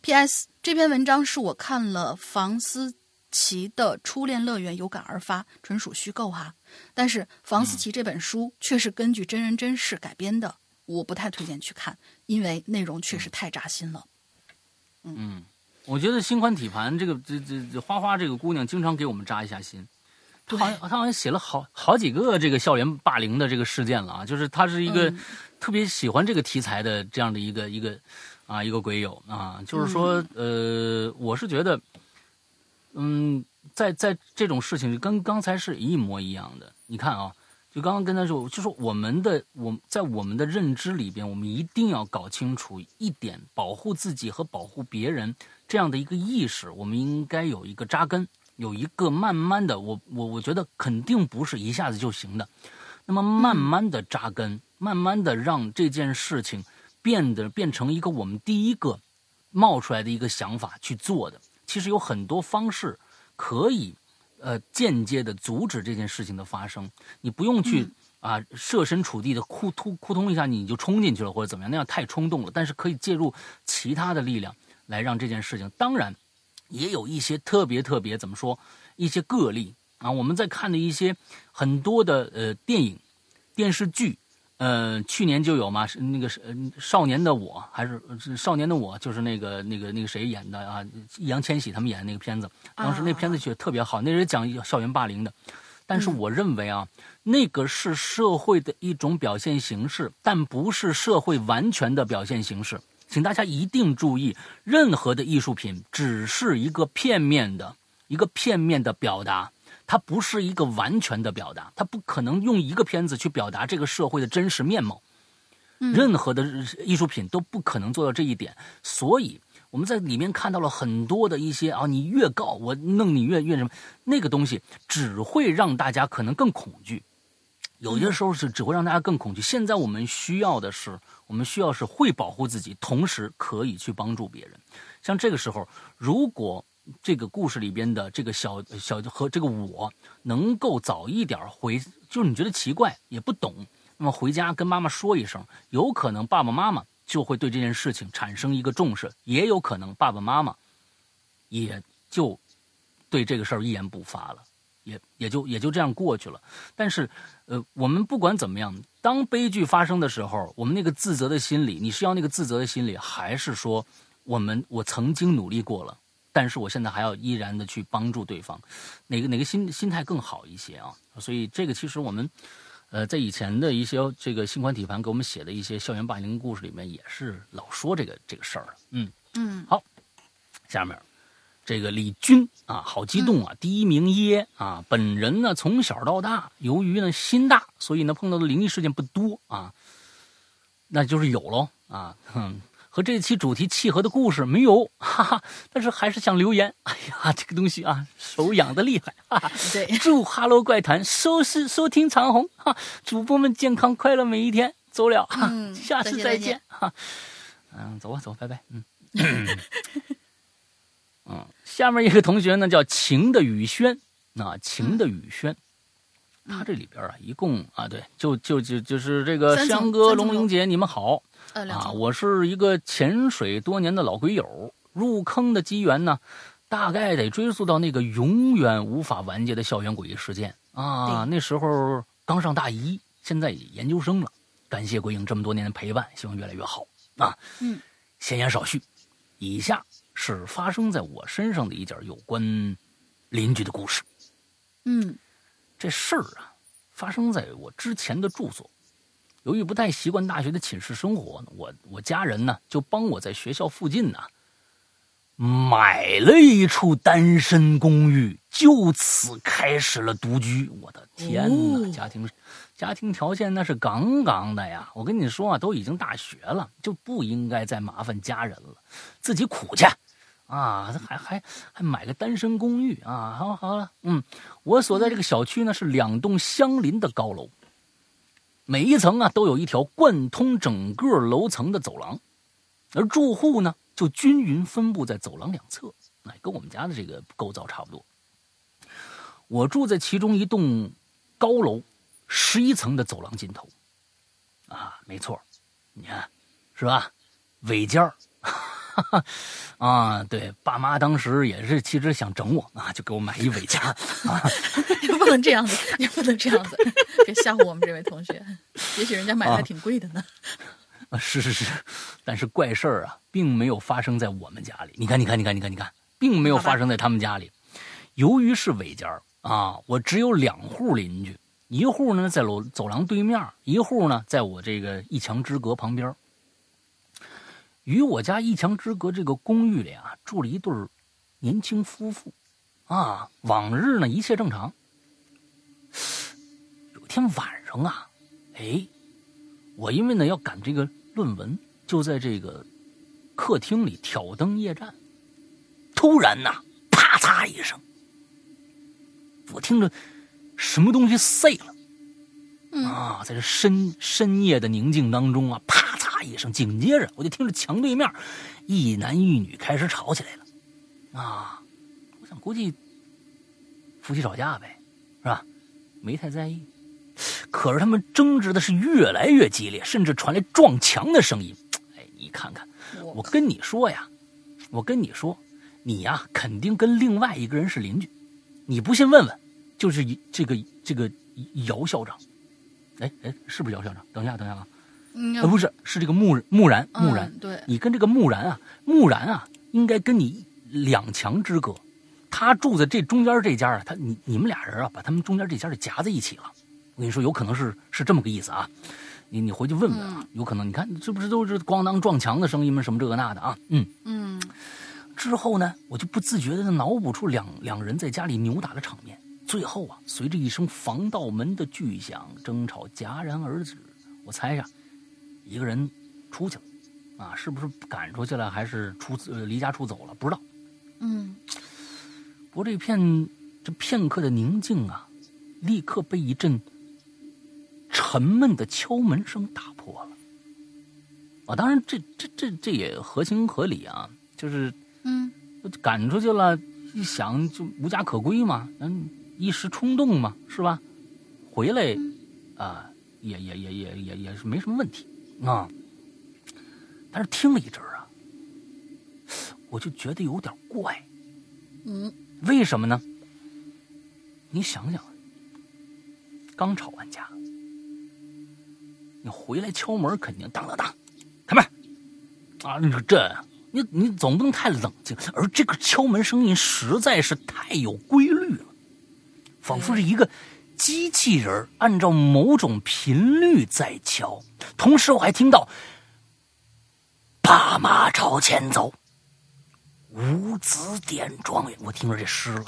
？P.S. 这篇文章是我看了房思琪的《初恋乐园》有感而发，纯属虚构哈。但是房思琪这本书却是根据真人真事改编的，我不太推荐去看，因为内容确实太扎心了。嗯。我觉得新宽体盘这个这这这花花这个姑娘经常给我们扎一下心，她好像她好像写了好好几个这个校园霸凌的这个事件了啊，就是她是一个特别喜欢这个题材的这样的一个一个啊一个鬼友啊，就是说呃，我是觉得，嗯，在在这种事情跟刚才是一模一样的，你看啊。就刚刚跟他说，就说我们的我在我们的认知里边，我们一定要搞清楚一点，保护自己和保护别人这样的一个意识，我们应该有一个扎根，有一个慢慢的，我我我觉得肯定不是一下子就行的，那么慢慢的扎根，慢慢的让这件事情变得变成一个我们第一个冒出来的一个想法去做的，其实有很多方式可以。呃，间接的阻止这件事情的发生，你不用去啊设身处地的扑突扑通一下你就冲进去了或者怎么样，那样太冲动了。但是可以介入其他的力量来让这件事情。当然，也有一些特别特别怎么说一些个例啊，我们在看的一些很多的呃电影、电视剧。呃，去年就有嘛，是那个是少年的我，还是少年的我，就是那个那个那个谁演的啊？易烊千玺他们演的那个片子，当时那片子却特别好，那是讲校园霸凌的。但是我认为啊，那个是社会的一种表现形式，但不是社会完全的表现形式。请大家一定注意，任何的艺术品只是一个片面的、一个片面的表达，它不是一个完全的表达，它不可能用一个片子去表达这个社会的真实面貌。任何的艺术品都不可能做到这一点，所以我们在里面看到了很多的一些啊，你越告我弄你越越什么，那个东西只会让大家可能更恐惧，有些时候是只会让大家更恐惧。现在我们需要的是，我们需要是会保护自己，同时可以去帮助别人。像这个时候，如果这个故事里边的这个小小和这个我能够早一点回，就是你觉得奇怪也不懂。那么回家跟妈妈说一声，有可能爸爸妈妈就会对这件事情产生一个重视，也有可能爸爸妈妈也就对这个事儿一言不发了，也也就也就这样过去了。但是，呃，我们不管怎么样，当悲剧发生的时候，我们那个自责的心理，你是要那个自责的心理，还是说我们我曾经努力过了，但是我现在还要依然的去帮助对方，哪个哪个心心态更好一些啊？所以这个其实我们。呃，在以前的一些这个新款体盘给我们写的一些校园霸凌故事里面，也是老说这个这个事儿嗯嗯，好，下面这个李军啊，好激动啊！第一名耶啊！本人呢从小到大，由于呢心大，所以呢碰到的灵异事件不多啊，那就是有喽啊，哼。和这期主题契合的故事没有，哈哈，但是还是想留言。哎呀，这个东西啊，手痒的厉害，哈哈。对，祝哈喽怪谈收视收听长虹，哈，主播们健康快乐每一天。走了，哈，下次再见，哈。嗯，走吧，走，拜拜。嗯，嗯，下面一个同学呢叫晴的雨轩，啊，晴的雨轩，他这里边啊，一共啊，对，就就就就是这个香哥、龙玲姐，你们好。啊，我是一个潜水多年的老鬼友，入坑的机缘呢，大概得追溯到那个永远无法完结的校园诡异事件啊。那时候刚上大一，现在研究生了。感谢鬼影这么多年的陪伴，希望越来越好啊。嗯，闲言少叙，以下是发生在我身上的一件有关邻居的故事。嗯，这事儿啊，发生在我之前的住所。由于不太习惯大学的寝室生活，我我家人呢就帮我在学校附近呢买了一处单身公寓，就此开始了独居。我的天哪，家庭家庭条件那是杠杠的呀！我跟你说啊，都已经大学了，就不应该再麻烦家人了，自己苦去啊！还还还买个单身公寓啊！好好了，嗯，我所在这个小区呢是两栋相邻的高楼。每一层啊都有一条贯通整个楼层的走廊，而住户呢就均匀分布在走廊两侧，哎，跟我们家的这个构造差不多。我住在其中一栋高楼十一层的走廊尽头，啊，没错，你看，是吧？尾尖儿。啊，对，爸妈当时也是，其实想整我啊，就给我买一尾件儿啊。你不能这样子，你不能这样子，别吓唬我们这位同学。也许人家买的还挺贵的呢。啊，是是是，但是怪事儿啊，并没有发生在我们家里。你看，你看，你看，你看，你看，并没有发生在他们家里。由于是尾尖儿啊，我只有两户邻居，一户呢在楼走廊对面，一户呢在我这个一墙之隔旁边。与我家一墙之隔这个公寓里啊，住了一对年轻夫妇，啊，往日呢一切正常。有天晚上啊，哎，我因为呢要赶这个论文，就在这个客厅里挑灯夜战。突然呐，啪嚓一声，我听着什么东西碎了，啊，在这深深夜的宁静当中啊，啪嚓。一声，紧接着我就听着墙对面一男一女开始吵起来了，啊，我想估计夫妻吵架呗，是吧？没太在意，可是他们争执的是越来越激烈，甚至传来撞墙的声音。哎，你看看，我跟你说呀，我跟你说，你呀肯定跟另外一个人是邻居，你不信问问，就是这个这个姚校长，哎哎，是不是姚校长？等一下，等一下啊。呃，不是，是这个木木然木然。对，你跟这个木然啊，木然啊，应该跟你两墙之隔，他他住在这中间这家啊，他你你们俩人啊，把他们中间这家就夹在一起了。我跟你说，有可能是是这么个意思啊。你你回去问问啊，有可能。你看，这不是都是咣当撞墙的声音吗？什么这个那的啊？嗯嗯。之后呢，我就不自觉的脑补出两两人在家里扭打的场面。最后啊，随着一声防盗门的巨响，争吵戛然而止。我猜呀，一个人出去了，啊，是不是赶出去了，还是出离家出走了？不知道。嗯。不过这片这片刻的宁静啊，立刻被一阵沉闷的敲门声打破了。啊，当然这这这这也合情合理啊，就是嗯，赶出去了，一想就无家可归嘛，嗯。一时冲动嘛，是吧？回来，啊，也也也也也也是没什么问题啊。但是听了一阵儿啊，我就觉得有点怪。嗯，为什么呢？你想想，刚吵完架，你回来敲门肯定当当当，开门啊！你说这，你你总不能太冷静，而这个敲门声音实在是太有规律了。仿佛是一个机器人按照某种频率在敲，同时我还听到“爸妈朝前走，五子点状元”。我听着这诗了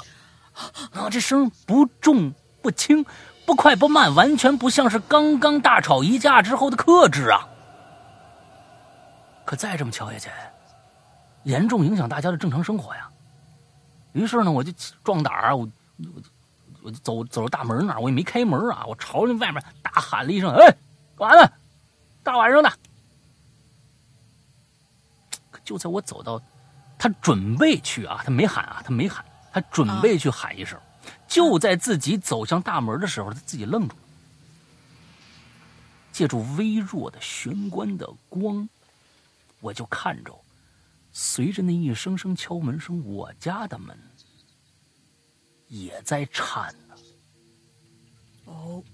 啊，这声不重不轻，不快不慢，完全不像是刚刚大吵一架之后的克制啊！可再这么敲下去，严重影响大家的正常生活呀。于是呢，我就壮胆儿，我我。我走走到大门那儿，我也没开门啊，我朝着外面大喊了一声：“哎，干嘛呢？大晚上的！”可就在我走到他准备去啊，他没喊啊，他没喊，他准备去喊一声。就在自己走向大门的时候，他自己愣住了，借助微弱的玄关的光，我就看着，随着那一声声敲门声，我家的门。也在颤呢。哦，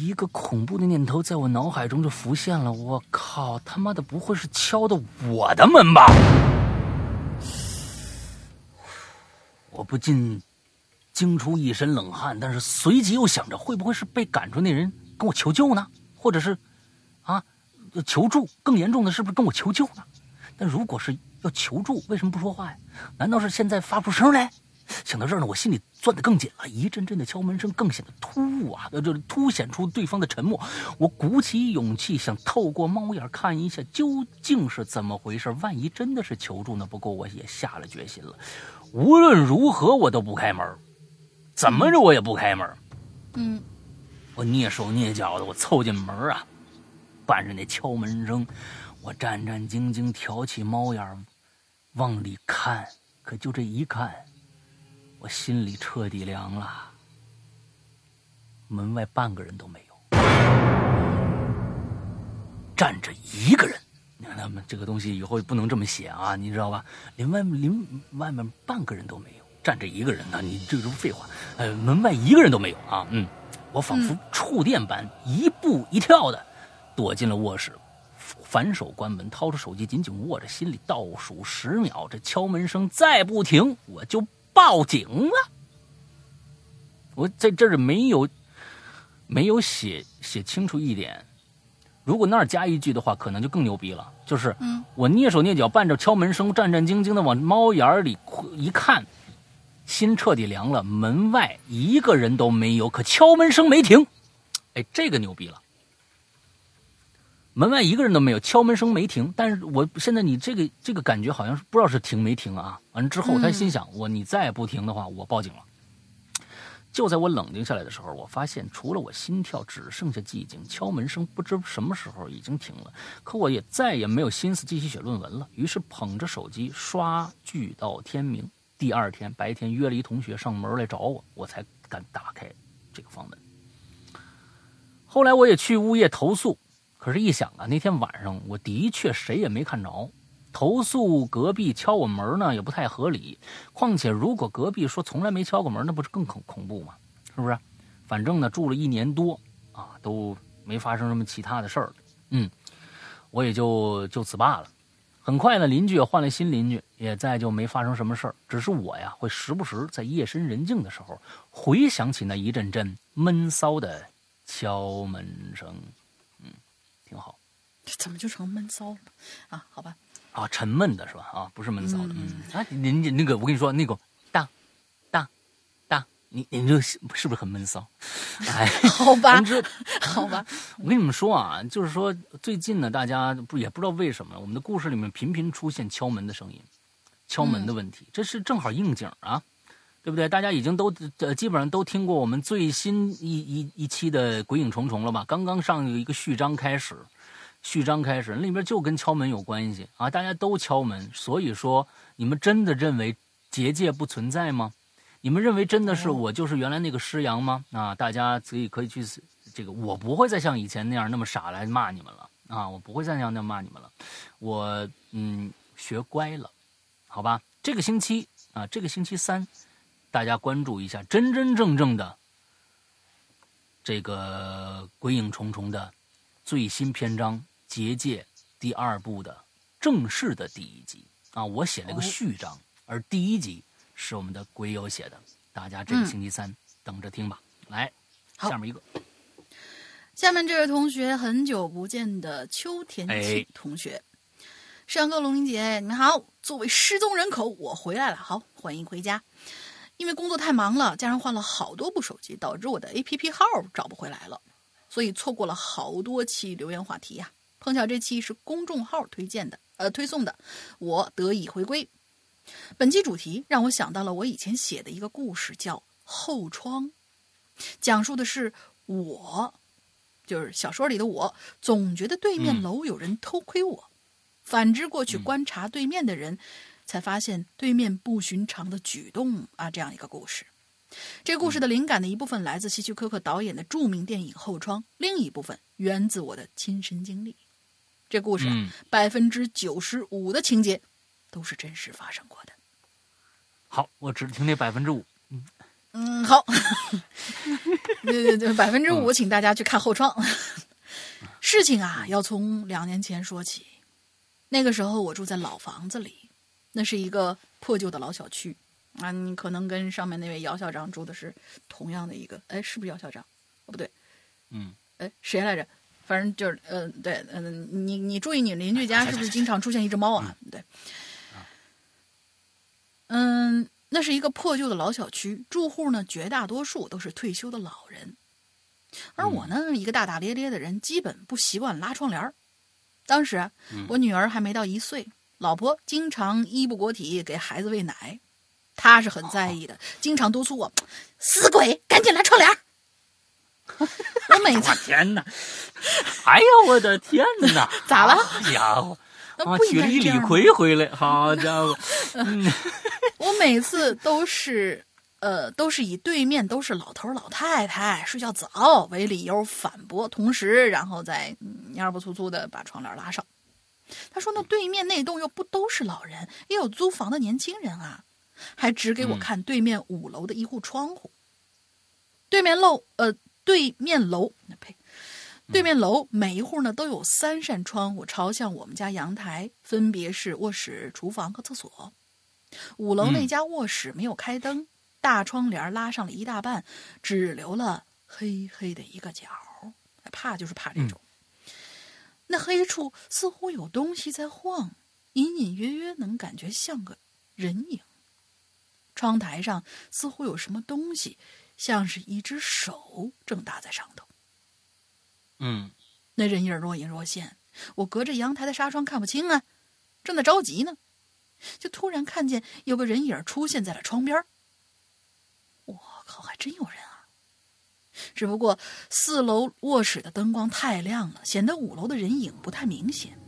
一个恐怖的念头在我脑海中就浮现了。我靠，他妈的，不会是敲的我的门吧？我不禁惊出一身冷汗，但是随即又想着，会不会是被赶出那人跟我求救呢？或者是啊，求助？更严重的是不是跟我求救呢？但如果是……要求助，为什么不说话呀？难道是现在发不出声来？想到这儿呢，我心里攥得更紧了。一阵阵的敲门声更显得突兀啊，呃，就凸显出对方的沉默。我鼓起勇气，想透过猫眼看一下究竟是怎么回事。万一真的是求助呢？不过我也下了决心了，无论如何我都不开门，怎么着我也不开门。嗯，我蹑手蹑脚的，我凑进门啊，伴着那敲门声，我战战兢兢挑起猫眼。往里看，可就这一看，我心里彻底凉了。门外半个人都没有，站着一个人。你看他们这个东西以后不能这么写啊，你知道吧？连外连外面半个人都没有，站着一个人呢，你这是废话。呃，门外一个人都没有啊。嗯，我仿佛触电般一步一跳的躲进了卧室。反手关门，掏出手机，紧紧握着，心里倒数十秒。这敲门声再不停，我就报警了。我在这儿没有没有写写清楚一点，如果那儿加一句的话，可能就更牛逼了。就是，我蹑手蹑脚，伴着敲门声，战战兢兢的往猫眼里一看，心彻底凉了。门外一个人都没有，可敲门声没停。哎，这个牛逼了。门外一个人都没有，敲门声没停。但是我现在你这个这个感觉好像是不知道是停没停啊。完了之后，他心想：我你再不停的话，我报警了。就在我冷静下来的时候，我发现除了我心跳，只剩下寂静。敲门声不知什么时候已经停了，可我也再也没有心思继续写论文了。于是捧着手机刷剧到天明。第二天白天约了一同学上门来找我，我才敢打开这个房门。后来我也去物业投诉。可是，一想啊，那天晚上我的确谁也没看着，投诉隔壁敲我门呢也不太合理。况且，如果隔壁说从来没敲过门，那不是更恐恐怖吗？是不是？反正呢，住了一年多啊，都没发生什么其他的事儿。嗯，我也就就此罢了。很快呢，邻居也换了新邻居，也再就没发生什么事儿。只是我呀，会时不时在夜深人静的时候，回想起那一阵阵闷骚的敲门声。怎么就成闷骚了啊？好吧。啊，沉闷的是吧？啊，不是闷骚的。嗯啊，您那个，我跟你说，那个当当当，你你这是不是很闷骚？哎，好吧，好吧。我跟你们说啊，就是说最近呢，大家不也不知道为什么，我们的故事里面频频出现敲门的声音，敲门的问题，这是正好应景啊，对不对？大家已经都呃基本上都听过我们最新一一一期的《鬼影重重》了吧？刚刚上有一个序章开始。序章开始，里边就跟敲门有关系啊！大家都敲门，所以说你们真的认为结界不存在吗？你们认为真的是我就是原来那个师阳吗？啊，大家可以可以去这个，我不会再像以前那样那么傻来骂你们了啊！我不会再像那样骂你们了，我嗯学乖了，好吧？这个星期啊，这个星期三，大家关注一下真真正正的这个鬼影重重的最新篇章。结界第二部的正式的第一集。啊，我写了个序章，而第一集是我们的鬼友写的，大家这个星期三等着听吧。来，下面一个，下面这位同学很久不见的秋田庆同学，上哥龙玲姐，你们好，作为失踪人口，我回来了，好，欢迎回家。因为工作太忙了，加上换了好多部手机，导致我的 APP 号找不回来了，所以错过了好多期留言话题呀。碰巧这期是公众号推荐的，呃，推送的，我得以回归。本期主题让我想到了我以前写的一个故事，叫《后窗》，讲述的是我，就是小说里的我，总觉得对面楼有人偷窥我，反之过去观察对面的人，才发现对面不寻常的举动啊，这样一个故事。这故事的灵感的一部分来自希区柯克导演的著名电影《后窗》，另一部分源自我的亲身经历。这故事百分之九十五的情节都是真实发生过的。好，我只听那百分之五。嗯嗯，好。对对对，百分之五，请大家去看后窗。事情啊，要从两年前说起。那个时候我住在老房子里，那是一个破旧的老小区啊。你可能跟上面那位姚校长住的是同样的一个，哎，是不是姚校长？哦，不对，嗯，哎，谁来着？反正就是，嗯，对，嗯，你你注意，你邻居家是不是经常出现一只猫啊？对，嗯，那是一个破旧的老小区，住户呢绝大多数都是退休的老人，而我呢，一个大大咧咧的人，基本不习惯拉窗帘当时我女儿还没到一岁，老婆经常衣不裹体给孩子喂奶，她是很在意的，经常督促我：“死鬼，赶紧拉窗帘 我每次天哪！哎呀，我的天哪！咋了？家伙，啊，娶了一李逵回来，好家伙！我每次都是，呃，都是以对面都是老头老太太睡觉早为理由反驳，同时，然后再蔫不粗粗的把窗帘拉上。他说：“那对面那栋又不都是老人，也有租房的年轻人啊。”还指给我看对面五楼的一户窗户，对面漏，呃。对面楼，呸，对面楼每一户呢都有三扇窗户朝向我们家阳台，分别是卧室、厨房和厕所。五楼那家卧室没有开灯，大窗帘拉上了一大半，只留了黑黑的一个角。怕就是怕这种，那黑处似乎有东西在晃，隐隐约约能感觉像个人影。窗台上似乎有什么东西。像是一只手正搭在上头，嗯，那人影若隐若现，我隔着阳台的纱窗看不清啊，正在着急呢，就突然看见有个人影出现在了窗边。我靠，还真有人啊！只不过四楼卧室的灯光太亮了，显得五楼的人影不太明显。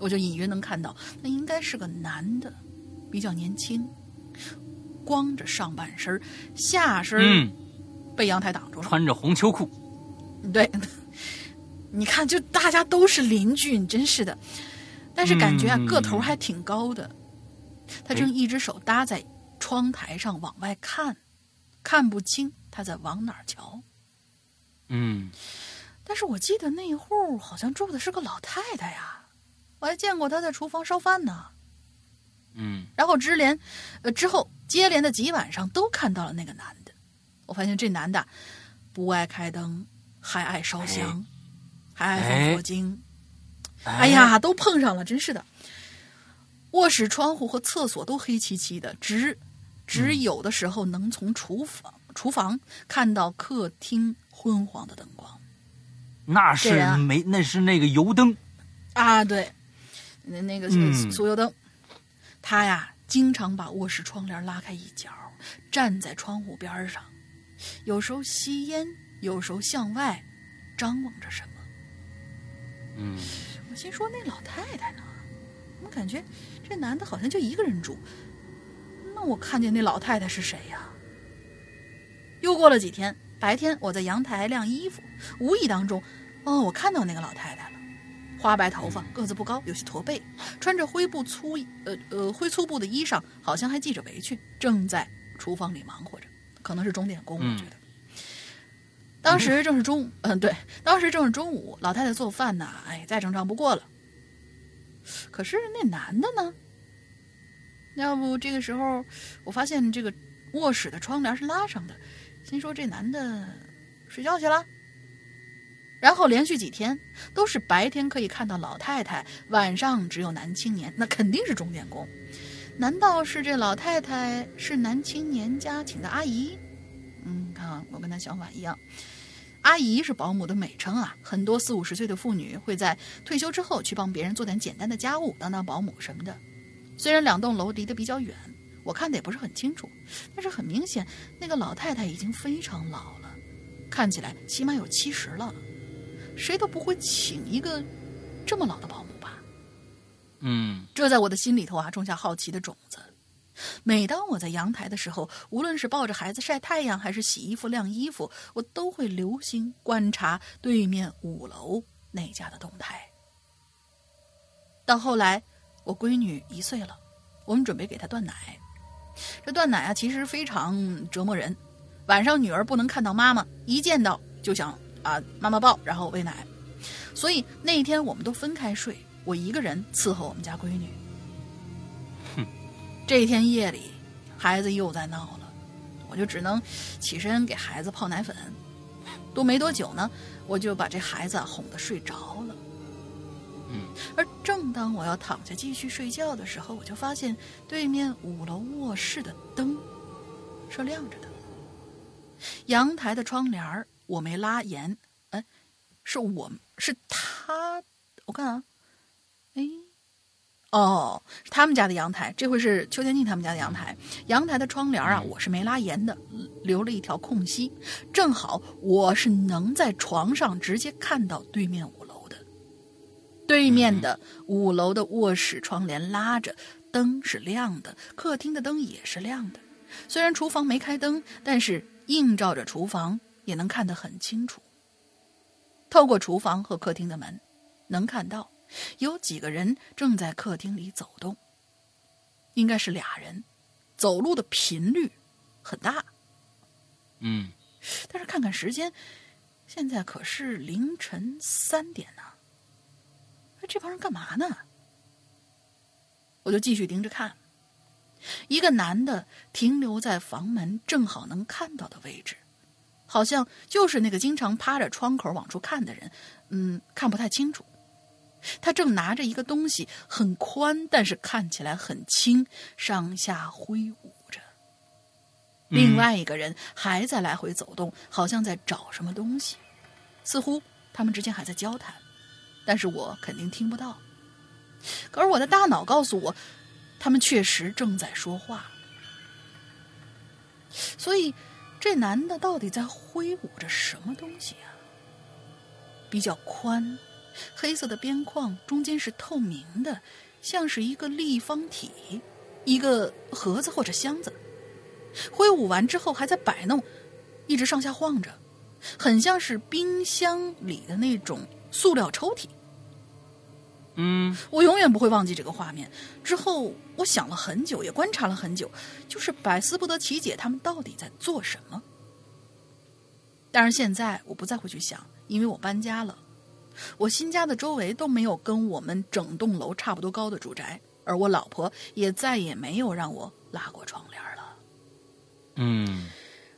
我就隐约能看到，那应该是个男的，比较年轻。光着上半身，下身被阳台挡住了，穿着红秋裤。对，你看，就大家都是邻居，你真是的。但是感觉啊，个头还挺高的。他正一只手搭在窗台上往外看，看不清他在往哪儿瞧。嗯，但是我记得那户好像住的是个老太太呀。我还见过她在厨房烧饭呢。嗯然后之连，呃，之后接连的几晚上都看到了那个男的。我发现这男的不爱开灯，还爱烧香，还爱放佛经。哎，呀，都碰上了，真是的。卧室窗户和厕所都黑漆漆的，只只有的时候能从厨房、厨房看到客厅昏黄的灯光那是没，那是那个油灯。啊。对，那那个嗯是酥油灯，他呀经常把卧室窗帘拉开一角，站在窗户边上，有时候吸烟，有时候向外张望着什么。嗯我心说那老太太呢？我感觉这男的好像就一个人住。那我看见那老太太是谁呀？又过了几天，白天我在阳台晾衣服，无意当中，哦，我看到那个老太太了，花白头发，个子不高，有些驼背，穿着灰布粗呃呃灰粗布的衣裳，好像还系着围裙，正在厨房里忙活着，可能是钟点工，我觉得。当时正是中午，嗯，对，当时正是中午，老太太做饭呢，哎，再正常不过了。可是那男的呢？要不这个时候，我发现这个卧室的窗帘是拉上的，心说这男的睡觉去了。然后连续几天都是白天可以看到老太太，晚上只有男青年，那肯定是钟点工。难道是这老太太是男青年家请的阿姨？嗯，看啊我跟他想法一样。阿姨是保姆的美称啊，很多四五十岁的妇女会在退休之后去帮别人做点简单的家务，当当保姆什么的。虽然两栋楼离得比较远，我看的也不是很清楚，但是很明显，那个老太太已经非常老了，看起来起码有七十了。谁都不会请一个这么老的保姆吧？嗯这在我的心里头啊种下好奇的种子。每当我在阳台的时候，无论是抱着孩子晒太阳，还是洗衣服、晾衣服，我都会留心观察对面五楼那家的动态。到后来，我闺女一岁了，我们准备给她断奶。这断奶啊，其实非常折磨人。晚上女儿不能看到妈妈，一见到就想啊妈妈抱，然后喂奶。所以那一天我们都分开睡，我一个人伺候我们家闺女。这一天夜里，孩子又在闹了，我就只能起身给孩子泡奶粉。都没多久呢，我就把这孩子啊哄得睡着了。嗯，而正当我要躺下继续睡觉的时候，我就发现对面五楼卧室的灯是亮着的，阳台的窗帘儿我没拉严，哎，是我是他，我看啊，哎。哦，是他们家的阳台，这回是邱天静他们家的阳台。阳台的窗帘啊，我是没拉严的，留了一条空隙，正好我是能在床上直接看到对面五楼的。对面的五楼的卧室窗帘拉着，灯是亮的，客厅的灯也是亮的。虽然厨房没开灯，但是映照着厨房也能看得很清楚。透过厨房和客厅的门，能看到。有几个人正在客厅里走动，应该是俩人，走路的频率很大。嗯，但是看看时间，现在可是凌晨三点呢。这帮人干嘛呢？我就继续盯着看，一个男的停留在房门正好能看到的位置，好像就是那个经常趴着窗口往出看的人。嗯，看不太清楚。他正拿着一个东西，很宽，但是看起来很轻，上下挥舞着。另外一个人还在来回走动，好像在找什么东西，似乎他们之间还在交谈，但是我肯定听不到。可是我的大脑告诉我，他们确实正在说话。所以，这男的到底在挥舞着什么东西、啊？比较宽。黑色的边框中间是透明的，像是一个立方体，一个盒子或者箱子。挥舞完之后还在摆弄，一直上下晃着，很像是冰箱里的那种塑料抽屉。嗯，我永远不会忘记这个画面。之后我想了很久，也观察了很久，就是百思不得其解，他们到底在做什么。但是现在我不再会去想，因为我搬家了。我新家的周围都没有跟我们整栋楼差不多高的住宅，而我老婆也再也没有让我拉过窗帘了。嗯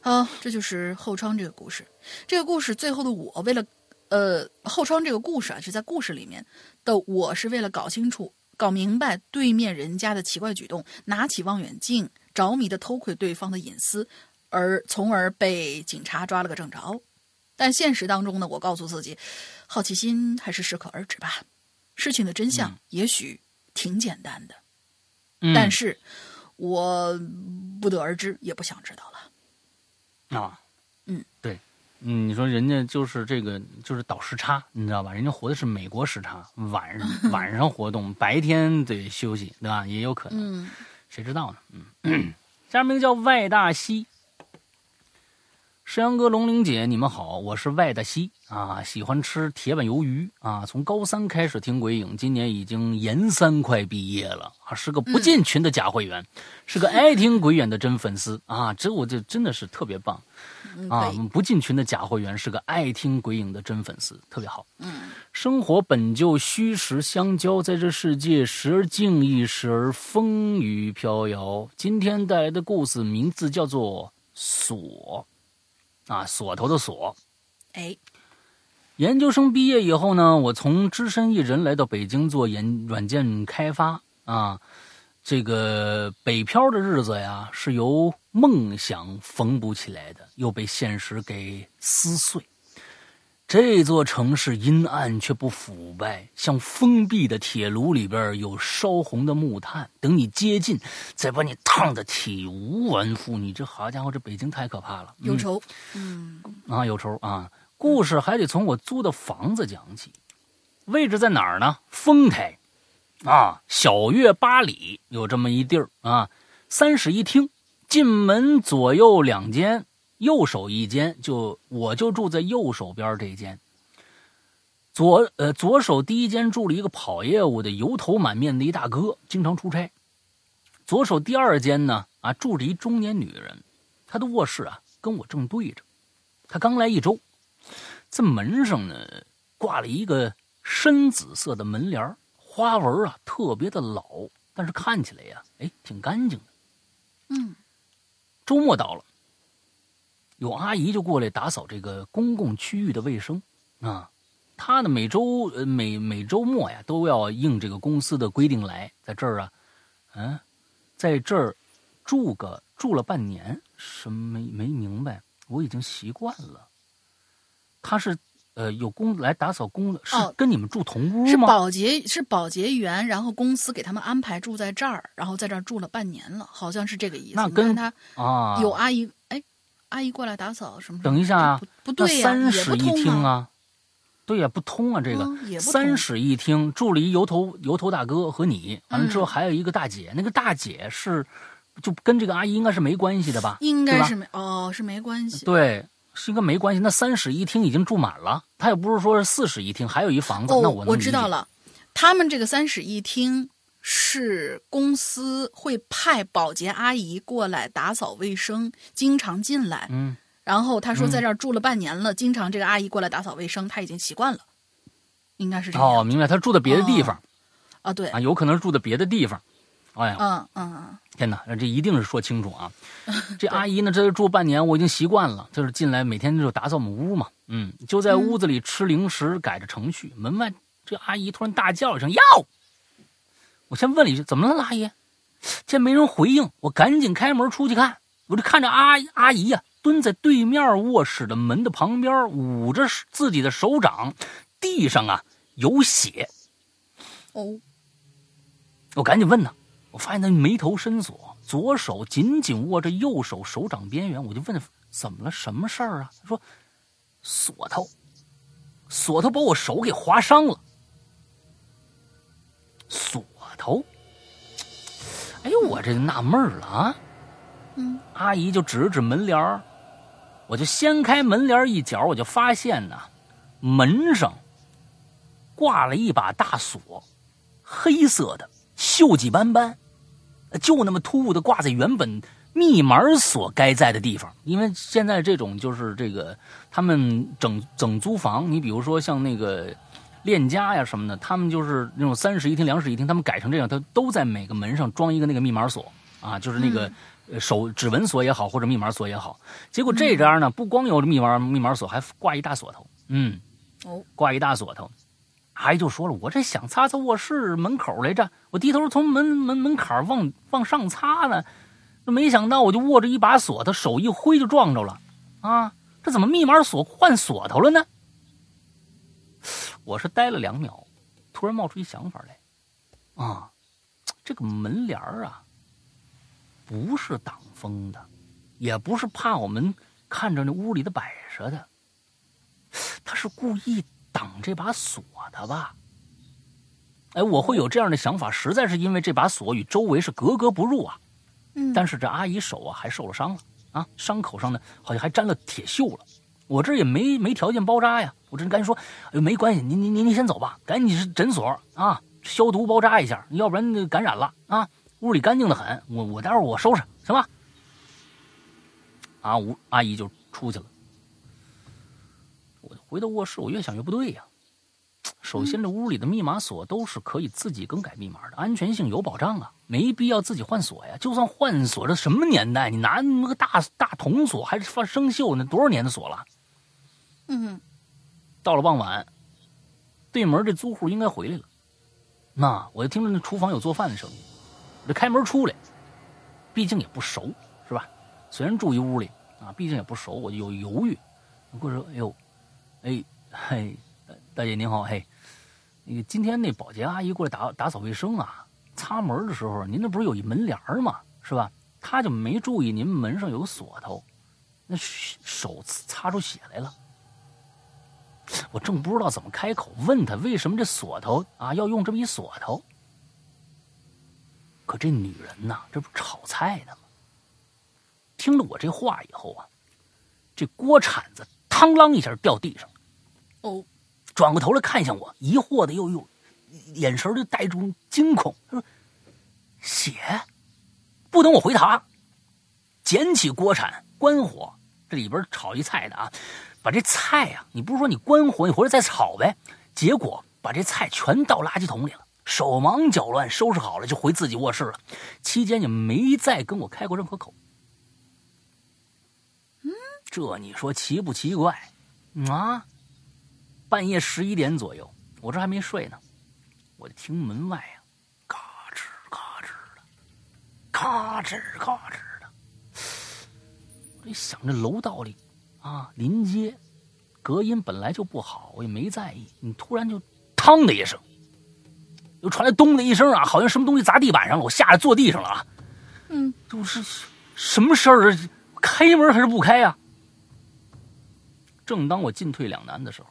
好，这就是后窗这个故事。这个故事最后的我，为了呃后窗这个故事啊，是在故事里面的我是为了搞清楚、搞明白对面人家的奇怪举动，拿起望远镜，着迷的偷窥对方的隐私，而从而被警察抓了个正着。但现实当中呢，我告诉自己，好奇心还是适可而止吧。事情的真相嗯也许挺简单的，嗯，但是我不得而知，也不想知道了。啊，嗯，你说人家就是这个，就是倒时差，你知道吧？人家活的是美国时差，晚上 晚上活动，白天得休息，对吧？也有可能，嗯，谁知道呢？嗯，家名叫外大西。山羊哥、龙玲姐，你们好，我是外大西啊，喜欢吃铁板鱿鱼啊。从高三开始听鬼影，今年已经研三快毕业了啊，是个不进群的假会员，是个爱听鬼影的真粉丝啊。这我就真的是特别棒嗯啊我们！不进群的假会员是个爱听鬼影的真粉丝，特别好。嗯生活本就虚实相交，在这世界时而静谧，时而风雨飘摇。今天带来的故事名字叫做“锁”，啊，锁头的锁。哎，研究生毕业以后呢，我从只身一人来到北京做研软件开发啊。这个北漂的日子呀，是由梦想缝补起来的，又被现实给撕碎。这座城市阴暗却不腐败，像封闭的铁炉里边有烧红的木炭，等你接近，再把你烫得体无完肤。你这好家伙，这北京太可怕了。嗯有仇，嗯啊，有仇啊！故事还得从我租的房子讲起，位置在哪儿呢？丰台，啊，小月八里有这么一地儿啊，三室一厅，进门左右两间，右手一间，就我就住在右手边这间。左呃左手第一间住了一个跑业务的油头满面的一大哥，经常出差。左手第二间呢啊住着一中年女人，她的卧室啊跟我正对着。他刚来一周，这门上呢挂了一个深紫色的门帘儿花纹啊特别的老，但是看起来呀，哎，挺干净的。嗯周末到了，有阿姨就过来打扫这个公共区域的卫生啊。她呢每周呃每每周末呀都要应这个公司的规定来，在这儿啊，嗯、在这儿住个住了半年，什么没没明白？我已经习惯了。她是呃有工来打扫工的，是哦跟你们住同屋是吗？保洁是保洁员，然后公司给他们安排住在这儿，然后在这儿住了半年了，好像是这个意思。那跟他啊，他有阿姨，哎，阿姨过来打扫什么？等一下啊不不对呀、那三也室一厅啊，对呀、不通啊，这个、三室一厅住了一油头油头大哥和你，完了之后嗯还有一个大姐，那个大姐是就跟这个阿姨应该是没关系的吧应该是没哦，是没关系。对，是应该没关系。那三室一厅已经住满了，他也不是说是四室一厅，还有一房子，哦，那我我知道。了，他们这个三室一厅是公司会派保洁阿姨过来打扫卫生，经常进来。嗯，然后他说嗯在这儿住了半年了，经常这个阿姨过来打扫卫生，他已经习惯了，应该是这样。哦，明白，他住的别的地方、啊，对，啊，有可能是住的别的地方。哎呀，嗯嗯嗯，天哪，这一定是说清楚啊！这阿姨呢，这住半年，我已经习惯了，就是进来每天就打扫我们屋嘛，嗯，就在屋子里吃零食，改着程序。门外这阿姨突然大叫一声“要”，我先问了一句：“怎么了，阿姨？”见没人回应，我赶紧开门出去看，我就看着阿阿姨呀、蹲在对面卧室的门的旁边，捂着自己的手掌，地上啊有血。哦，我赶紧问他，我发现他眉头深锁，左手紧紧握着右手手掌边缘，我就问他怎么了，什么事儿啊？他说锁头，锁头把我手给划伤了。锁头，哎呦，我这就纳闷了啊！嗯，阿姨就指了指门帘儿，我就掀开门帘儿一角，我就发现呐，门上挂了一把大锁，黑色的，锈迹斑斑，就那么突兀的挂在原本密码锁该在的地方。因为现在这种就是这个他们整整租房，你比如说像那个链家呀什么的，他们就是那种三室一厅、两室一厅，他们改成这样，他都在每个门上装一个那个密码锁啊，就是那个手指纹锁也好，或者密码锁也好。结果这家呢，不光有密码密码锁，还挂一大锁头，嗯，哦，挂一大锁头。阿姨就说了，我这想擦擦卧室门口来着，我低头从门门门槛往往上擦呢，没想到我就握着一把锁，他手一挥就撞着了，啊，这怎么密码锁换锁头了呢？我是呆了两秒，突然冒出一想法来，啊，这个门帘啊，不是挡风的，也不是怕我们看着那屋里的摆设的，他是故意。挡这把锁的吧？哎，我会有这样的想法，实在是因为这把锁与周围是格格不入啊。嗯，但是这阿姨手啊还受了伤了啊，伤口上呢好像还沾了铁锈了。我这也没没条件包扎呀，我这赶紧说，哎呦，没关系，您您您您先走吧，赶紧是诊所啊，消毒包扎一下，要不然感染了啊。屋里干净的很，我我待会儿我收拾行吧？啊，吴阿姨就出去了。回到卧室，我越想越不对呀。首先，这屋里的密码锁都是可以自己更改密码的，安全性有保障啊，没必要自己换锁呀。就算换锁，这什么年代？你拿那个大大铜锁还是发生锈？那多少年的锁了？嗯。到了傍晚，对门这租户应该回来了。那我就听着那厨房有做饭的声音，这开门出来，毕竟也不熟，是吧？虽然住一屋里啊，毕竟也不熟，我就有犹豫。我说：“哎呦。”哎，嘿，大姐您好，嘿，那个今天那保洁阿姨过来打打扫卫生啊，擦门的时候，您那不是有一门帘吗？是吧？她就没注意您门上有锁头，那手擦出血来了。我正不知道怎么开口问她为什么这锁头啊要用这么一锁头，可这女人呐，这不炒菜呢吗？听了我这话以后啊，这锅铲子。嘡啷一下掉地上，哦，转过头来看向我，疑惑的又又，眼神就带着惊恐。他说：“血！”不等我回答，捡起锅铲，关火，这里边炒一菜的啊，把这菜呀，你不是说你关火，你回来再炒呗？结果把这菜全倒垃圾桶里了，手忙脚乱收拾好了就回自己卧室了，期间也没再跟我开过任何口。这你说奇不奇怪？啊，半夜十一点左右，我这还没睡呢，我就听门外啊，嘎吱嘎吱的，嘎吱嘎吱的。我一想，这楼道里啊，临街，隔音本来就不好，我也没在意。你突然就“嘡”的一声，又传来“咚”的一声啊，好像什么东西砸地板上了，我吓得坐地上了啊。嗯，都是什么事儿啊？开门还是不开呀？正当我进退两难的时候，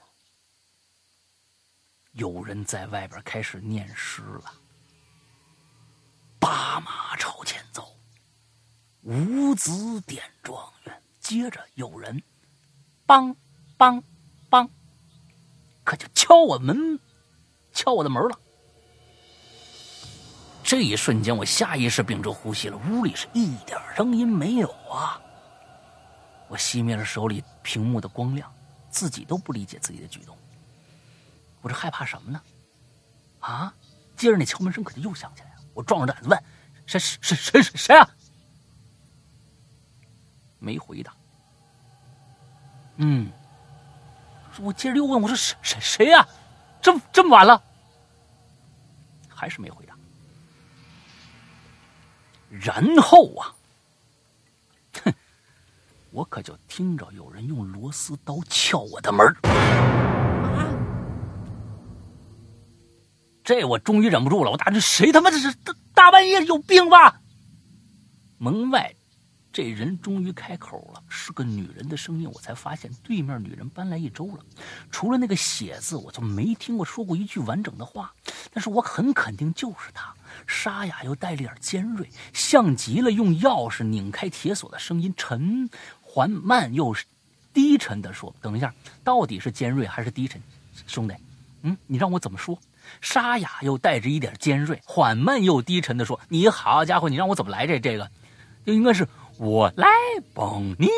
有人在外边开始念诗了：“八马朝前走，五子点状元。”接着有人“梆梆梆”，可就敲我门，敲我的门了。这一瞬间，我下意识屏住呼吸了。屋里是一点声音没有啊！我熄灭了手里屏幕的光亮，自己都不理解自己的举动。我这害怕什么呢？啊！接着那敲门声可就又响起来了。我壮着胆子问：“谁谁谁谁谁啊？”没回答。嗯，我接着又问：“我说谁谁谁呀？这么这么晚了，还是没回答。”然后啊。我可就听着有人用螺丝刀撬我的门这我终于忍不住了，我大这谁他妈这是大大半夜有病吧？门外这人终于开口了，是个女人的声音，我才发现对面女人搬来一周了，除了那个写字，我就没听过说过一句完整的话，但是我很肯定就是她，沙哑又带了点尖锐，像极了用钥匙拧开铁锁的声音，沉。缓慢又低沉的说：“等一下，到底是尖锐还是低沉，兄弟？嗯，你让我怎么说？沙哑又带着一点尖锐，缓慢又低沉的说：你好家伙，你让我怎么来这这个？就应该是我来帮你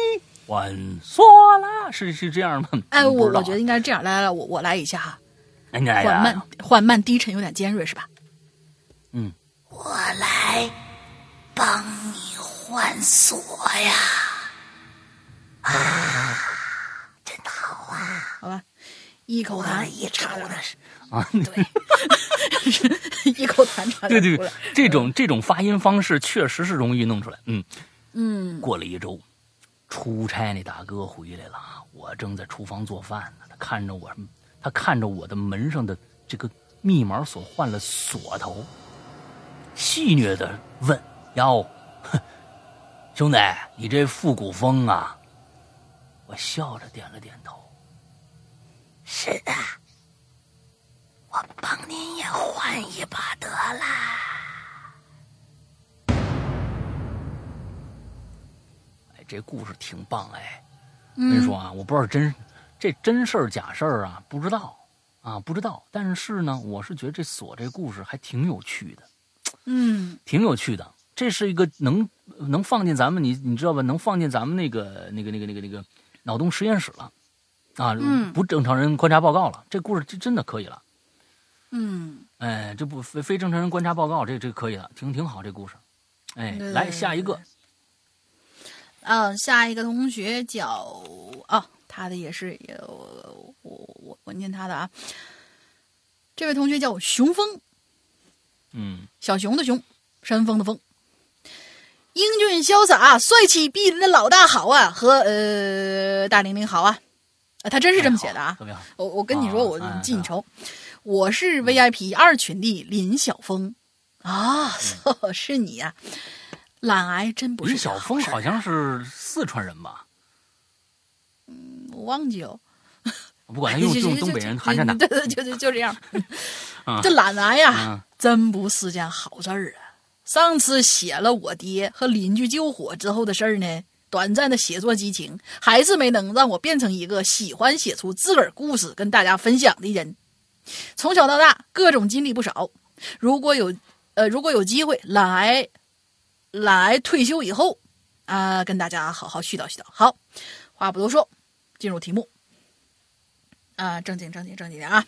换锁啦，是是这样吗？哎，我我觉得应该是这样。来来来，我我来一下哈。哎呀缓慢、缓慢、低沉，有点尖锐，是吧？嗯，我来帮你换锁呀！啊，真的好啊！好吧，一口痰一抽的是啊，对，一口痰差对对这种这种发音方式确实是容易弄出来。嗯，嗯。过了一周，出差那大哥回来了，我正在厨房做饭呢，他看着我，他看着我的门上的这个密码锁换了锁头，戏谑的问：“哟，兄弟，你这复古风啊？”我笑着点了点头。是的，我帮您也换一把得啦。哎，这故事挺棒哎。我跟你说啊，我不知道真这真事儿假事儿啊，不知道啊，不知道。但是呢，我是觉得这锁这故事还挺有趣的，嗯 挺有趣的。这是一个能能放进咱们你你知道吧？能放进咱们那个那个那个那个那个脑洞实验室了。啊！嗯。不正常人观察报告了，这故事这真的可以了。嗯，哎，这不非非正常人观察报告，这这可以了，挺挺好这故事。哎，对来下一个，啊，下一个同学叫哦，他的也是也我我我我念他的啊。这位同学叫熊峰，嗯。小熊的熊，山峰的峰，英俊潇洒、帅气逼人的老大好啊，和呃大玲玲好啊，啊，他真是这么写的啊。怎么样？我我跟你说，我啊哎记你仇，我是 VIP 二群的林晓峰啊，是你呀、懒癌真不是林晓峰好像是四川人吧？我忘记了。不管他用 用东北人寒碜对他。对，就就就这样。啊 这懒癌呀，嗯真不是件好事儿啊。上次写了我爹和邻居救火之后的事儿呢，短暂的写作激情还是没能让我变成一个喜欢写出自个儿故事跟大家分享的人。从小到大，各种经历不少。如果有呃，如果有机会，来，来退休以后啊、跟大家好好絮叨絮叨。好，话不多说，进入题目。啊，正经正经正经点啊！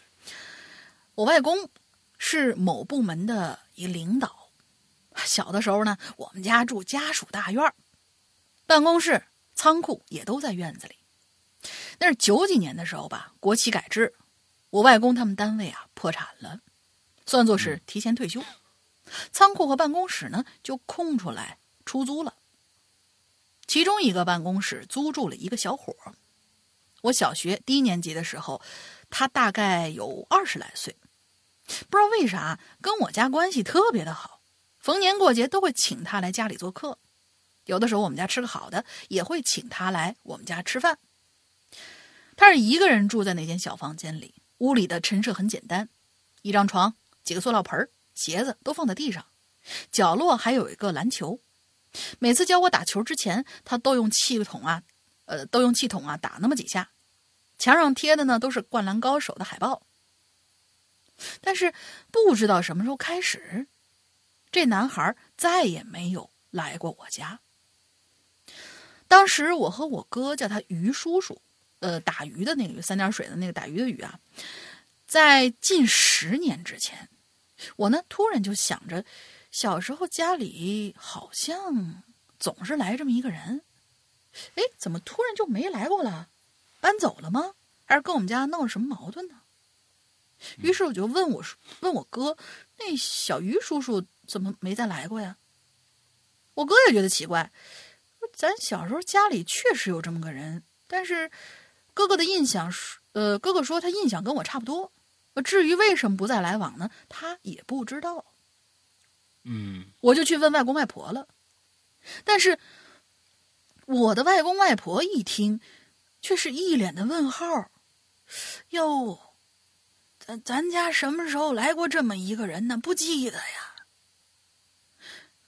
我外公是某部门的一领导。小的时候呢，我们家住家属大院儿办公室、仓库也都在院子里。那是九几年的时候吧，国企改制，我外公他们单位啊破产了，算作是提前退休。仓库和办公室呢就空出来出租了。其中一个办公室租住了一个小伙儿。我小学低年级的时候，他大概有二十来岁，不知道为啥跟我家关系特别的好，逢年过节都会请他来家里做客，有的时候我们家吃个好的，也会请他来我们家吃饭。他是一个人住在那间小房间里，屋里的陈设很简单，一张床，几个塑料盆儿鞋子都放在地上，角落还有一个篮球。每次教我打球之前，他都用气筒啊，呃，都用气筒啊打那么几下。墙上贴的呢都是《灌篮高手》的海报。但是不知道什么时候开始，这男孩再也没有来过我家。当时我和我哥叫他于叔叔，呃，打鱼的那个鱼三点水的那个打鱼的鱼啊，在近十年之前，我呢突然就想着，小时候家里好像总是来这么一个人，哎，怎么突然就没来过了？搬走了吗？还是跟我们家闹了什么矛盾呢？于是我就问我问我哥，那小于叔叔怎么没再来过呀？我哥也觉得奇怪，咱小时候家里确实有这么个人，但是哥哥的印象是，呃，哥哥说他印象跟我差不多。至于为什么不再来往呢？他也不知道。嗯我就去问外公外婆了，但是我的外公外婆一听，却是一脸的问号。哟，咱咱家什么时候来过这么一个人呢？不记得呀。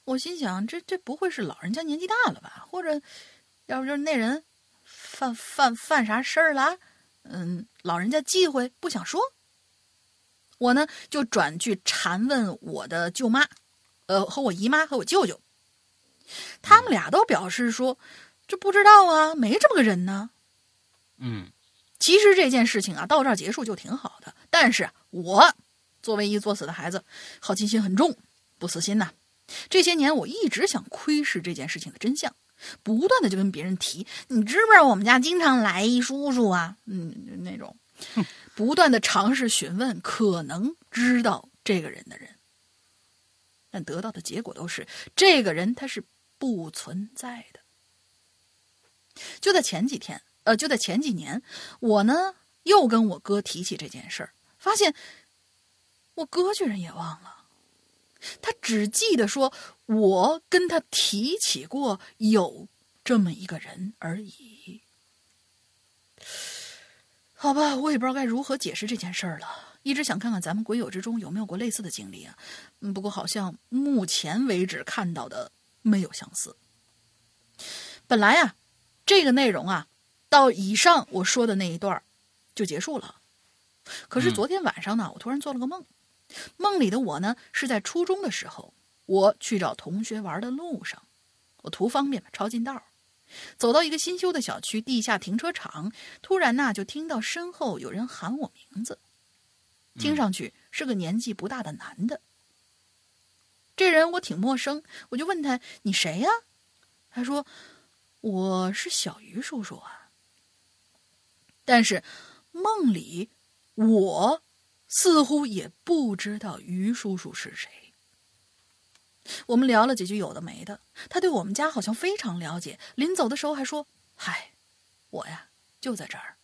我心想，这这不会是老人家年纪大了吧？或者，要不就是那人犯犯犯啥事儿了？嗯，老人家忌讳不想说。我呢就转去缠问我的舅妈，呃，和我姨妈和我舅舅，他们俩都表示说，这不知道啊，没这么个人呢。嗯其实这件事情啊，到这儿结束就挺好的。但是我作为一作死的孩子，好奇心很重，不死心呐。这些年我一直想窥视这件事情的真相，不断的就跟别人提，你知不知道我们家经常来一叔叔啊？嗯，那种，不断的尝试询问可能知道这个人的人，但得到的结果都是这个人他是不存在的。就在前几天，呃，就在前几年，我呢又跟我哥提起这件事儿，发现我哥居然也忘了，他只记得说我跟他提起过有这么一个人而已。好吧，我也不知道该如何解释这件事儿了。一直想看看咱们鬼友之中有没有过类似的经历啊，嗯，不过好像目前为止看到的没有相似。本来呀。这个内容啊，到以上我说的那一段就结束了。可是昨天晚上呢，我突然做了个梦，梦里的我呢是在初中的时候，我去找同学玩的路上，我图方便嘛，抄近道，走到一个新修的小区地下停车场，突然呢就听到身后有人喊我名字，听上去是个年纪不大的男的。这人我挺陌生，我就问他：“你谁呀？”他说。我是小鱼叔叔啊，但是梦里我似乎也不知道于叔叔是谁。我们聊了几句有的没的，他对我们家好像非常了解，临走的时候还说：“嗨，我呀就在这儿，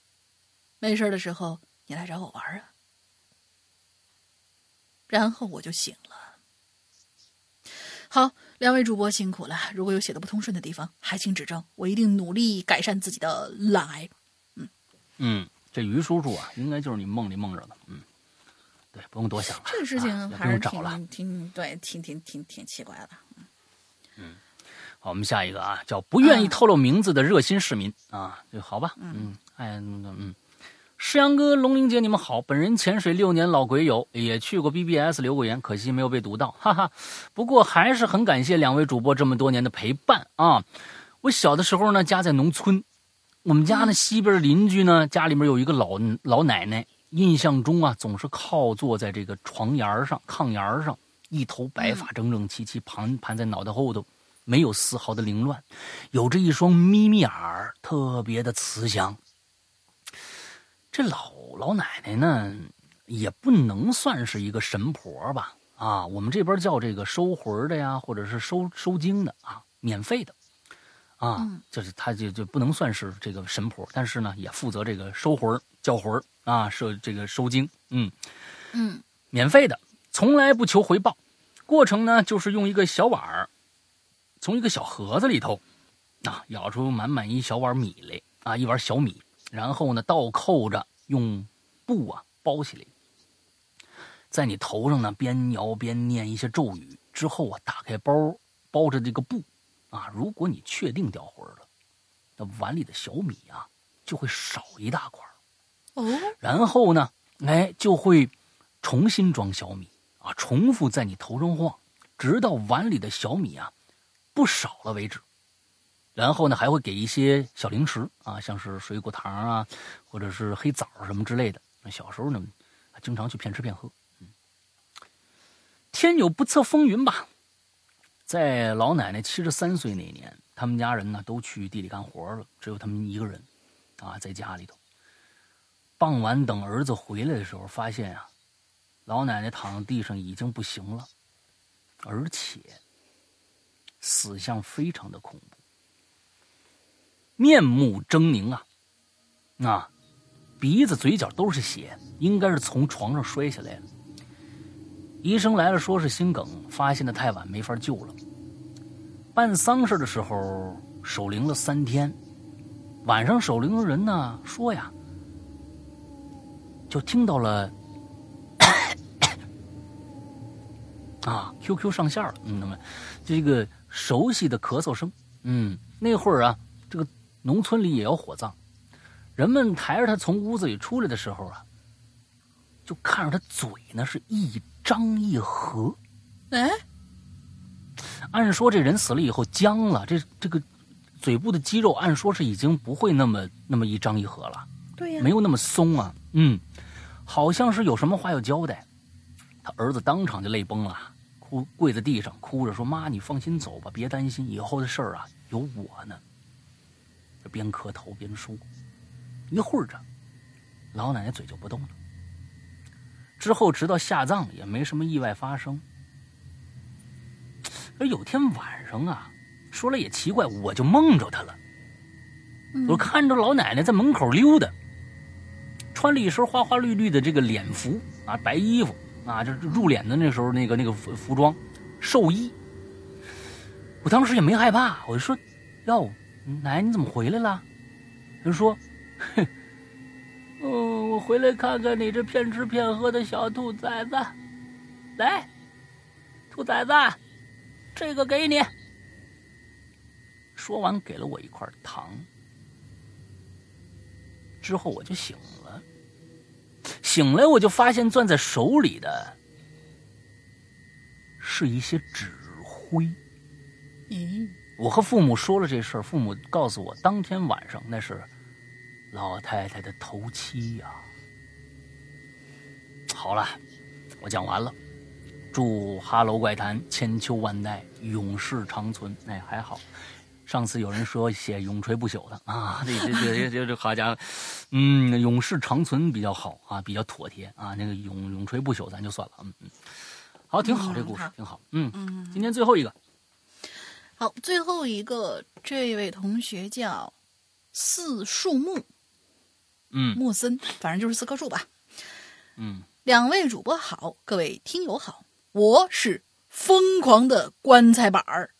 没事的时候你来找我玩啊。”然后我就醒了。好。两位主播辛苦了，如果有写的不通顺的地方，还请指正，我一定努力改善自己的懒癌。嗯嗯，这于叔叔啊，应该就是你梦里梦着的。嗯，对，不用多想了。这个事情还是挺挺对，挺挺挺挺奇怪的。嗯，好，我们下一个啊，叫不愿意透露名字的热心市民啊，就好吧。嗯，哎，嗯。诗阳哥、龙玲姐，你们好！本人潜水六年老鬼友，也去过 BBS 留过言，可惜没有被读到，哈哈。不过还是很感谢两位主播这么多年的陪伴啊！我小的时候呢，家在农村，我们家呢西边邻居呢家里面有一个老老奶奶，印象中啊总是靠坐在这个床沿上、炕沿上，一头白发整整齐齐盘盘在脑袋后头，没有丝毫的凌乱，有着一双眯眯眼，特别的慈祥。这老老奶奶呢，也不能算是一个神婆吧？啊，我们这边叫这个收魂的呀，或者是收收精的啊，免费的，啊，就是他就就不能算是这个神婆，但是呢，也负责这个收魂、叫魂啊，收这个收精，嗯嗯，免费的，从来不求回报。过程呢，就是用一个小碗儿，从一个小盒子里头啊，舀出满满一小碗米来啊，一碗小米。然后呢，倒扣着，用布啊包起来，在你头上呢边摇边念一些咒语。之后啊，打开包，包着这个布，啊，如果你确定掉魂了，那碗里的小米啊就会少一大块哦。然后呢，哎，就会重新装小米啊，重复在你头上晃，直到碗里的小米啊不少了为止。然后呢，还会给一些小零食啊，像是水果糖啊，或者是黑枣什么之类的。那小时候呢，经常去骗吃骗喝。嗯，天有不测风云吧，在老奶奶七十三岁那年，他们家人呢都去地里干活了，只有他们一个人啊在家里头。傍晚等儿子回来的时候，发现啊，老奶奶躺在地上已经不行了，而且死相非常的恐怖。面目狰狞啊，啊，鼻子、嘴角都是血，应该是从床上摔下来了。医生来了，说是心梗，发现的太晚，没法救了。办丧事的时候守灵了三天，晚上守灵的人呢说呀，就听到了 啊，QQ 上线了，嗯，那么这个熟悉的咳嗽声，嗯，那会儿啊，这个。农村里也要火葬，人们抬着他从屋子里出来的时候啊，就看着他嘴呢是一张一合。哎，按说这人死了以后僵了，这这个嘴部的肌肉按说是已经不会那么那么一张一合了。对呀没有那么松啊。嗯，好像是有什么话要交代。他儿子当场就泪崩了，哭跪在地上哭着说：“妈，你放心走吧，别担心，以后的事儿啊有我呢。”边磕头边说。一会儿着，老奶奶嘴就不动了。之后直到下葬也没什么意外发生。而有天晚上啊，说来也奇怪，我就梦着她了。我看着老奶奶在门口溜达，穿了一身花花绿绿的这个脸服啊，白衣服啊，这入殓的那时候那个那个服服装，寿衣。我当时也没害怕，我就说：“哟，奶奶你怎么回来了？”她说：“哼，嗯，我回来看看你这骗吃骗喝的小兔崽子。来，兔崽子，这个给你。”说完，给了我一块糖。之后我就醒了，醒来我就发现攥在手里的是一些纸灰。咦，我和父母说了这事儿，父母告诉我，当天晚上那是老太太的头七呀、好了，我讲完了。祝《哈喽怪谈》千秋万代，永世长存。哎，还好，上次有人说写永垂不朽的啊，这这这这这好家伙，嗯，永世长存比较好啊，比较妥帖啊。那个永永垂不朽咱就算了，嗯嗯。好，挺好，嗯这故事好挺好。嗯，嗯，今天最后一个，好，最后一个，这位同学叫四树木嗯木森，反正就是四棵树吧。嗯，两位主播好，各位听友好，我是疯狂的棺材板儿。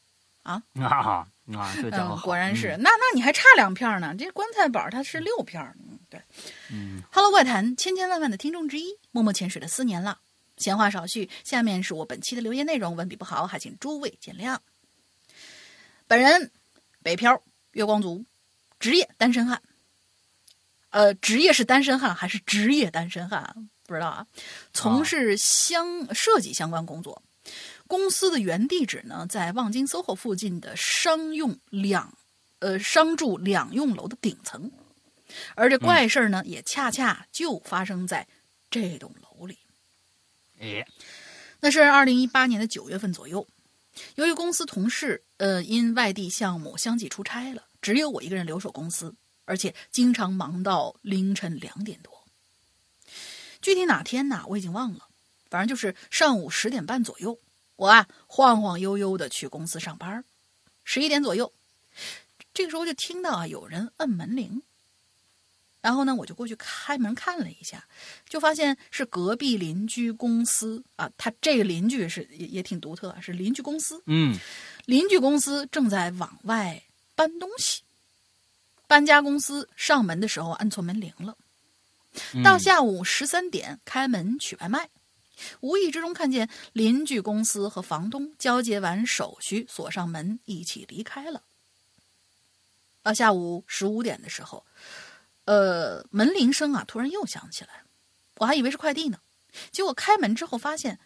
啊啊，这家伙嗯，好果然是。嗯那那你还差两片儿呢，这棺材板儿它是六片儿。嗯，对。嗯 Hello 怪谈，千千万万的听众之一，默默潜水了四年了。闲话少叙，下面是我本期的留言内容，文笔不好，还请诸位见谅。本人北漂，月光族，职业单身汉。呃，职业是单身汉还是职业单身汉？不知道啊。从事相设计相关工作，公司的原地址呢在望京 SOHO 附近的商用两呃商住两用楼的顶层。而这怪事儿呢，也恰恰就发生在这栋楼里。哎，那是二零一八年的九月份左右，由于公司同事呃因外地项目相继出差了，只有我一个人留守公司，而且经常忙到凌晨两点多。具体哪天呢，我已经忘了，反正就是上午十点半左右，我啊晃晃悠悠的去公司上班，十一点左右，这个时候就听到啊有人摁门铃。然后呢，我就过去开门看了一下，就发现是隔壁邻居公司啊，他这个邻居是也也挺独特啊，是邻居公司。嗯邻居公司正在往外搬东西，搬家公司上门的时候按错门铃了。嗯到下午十三点开门取外卖，无意之中看见邻居公司和房东交接完手续，锁上门，一起离开了。到下午十五点的时候，呃，门铃声啊突然又响起来，我还以为是快递呢，结果开门之后发现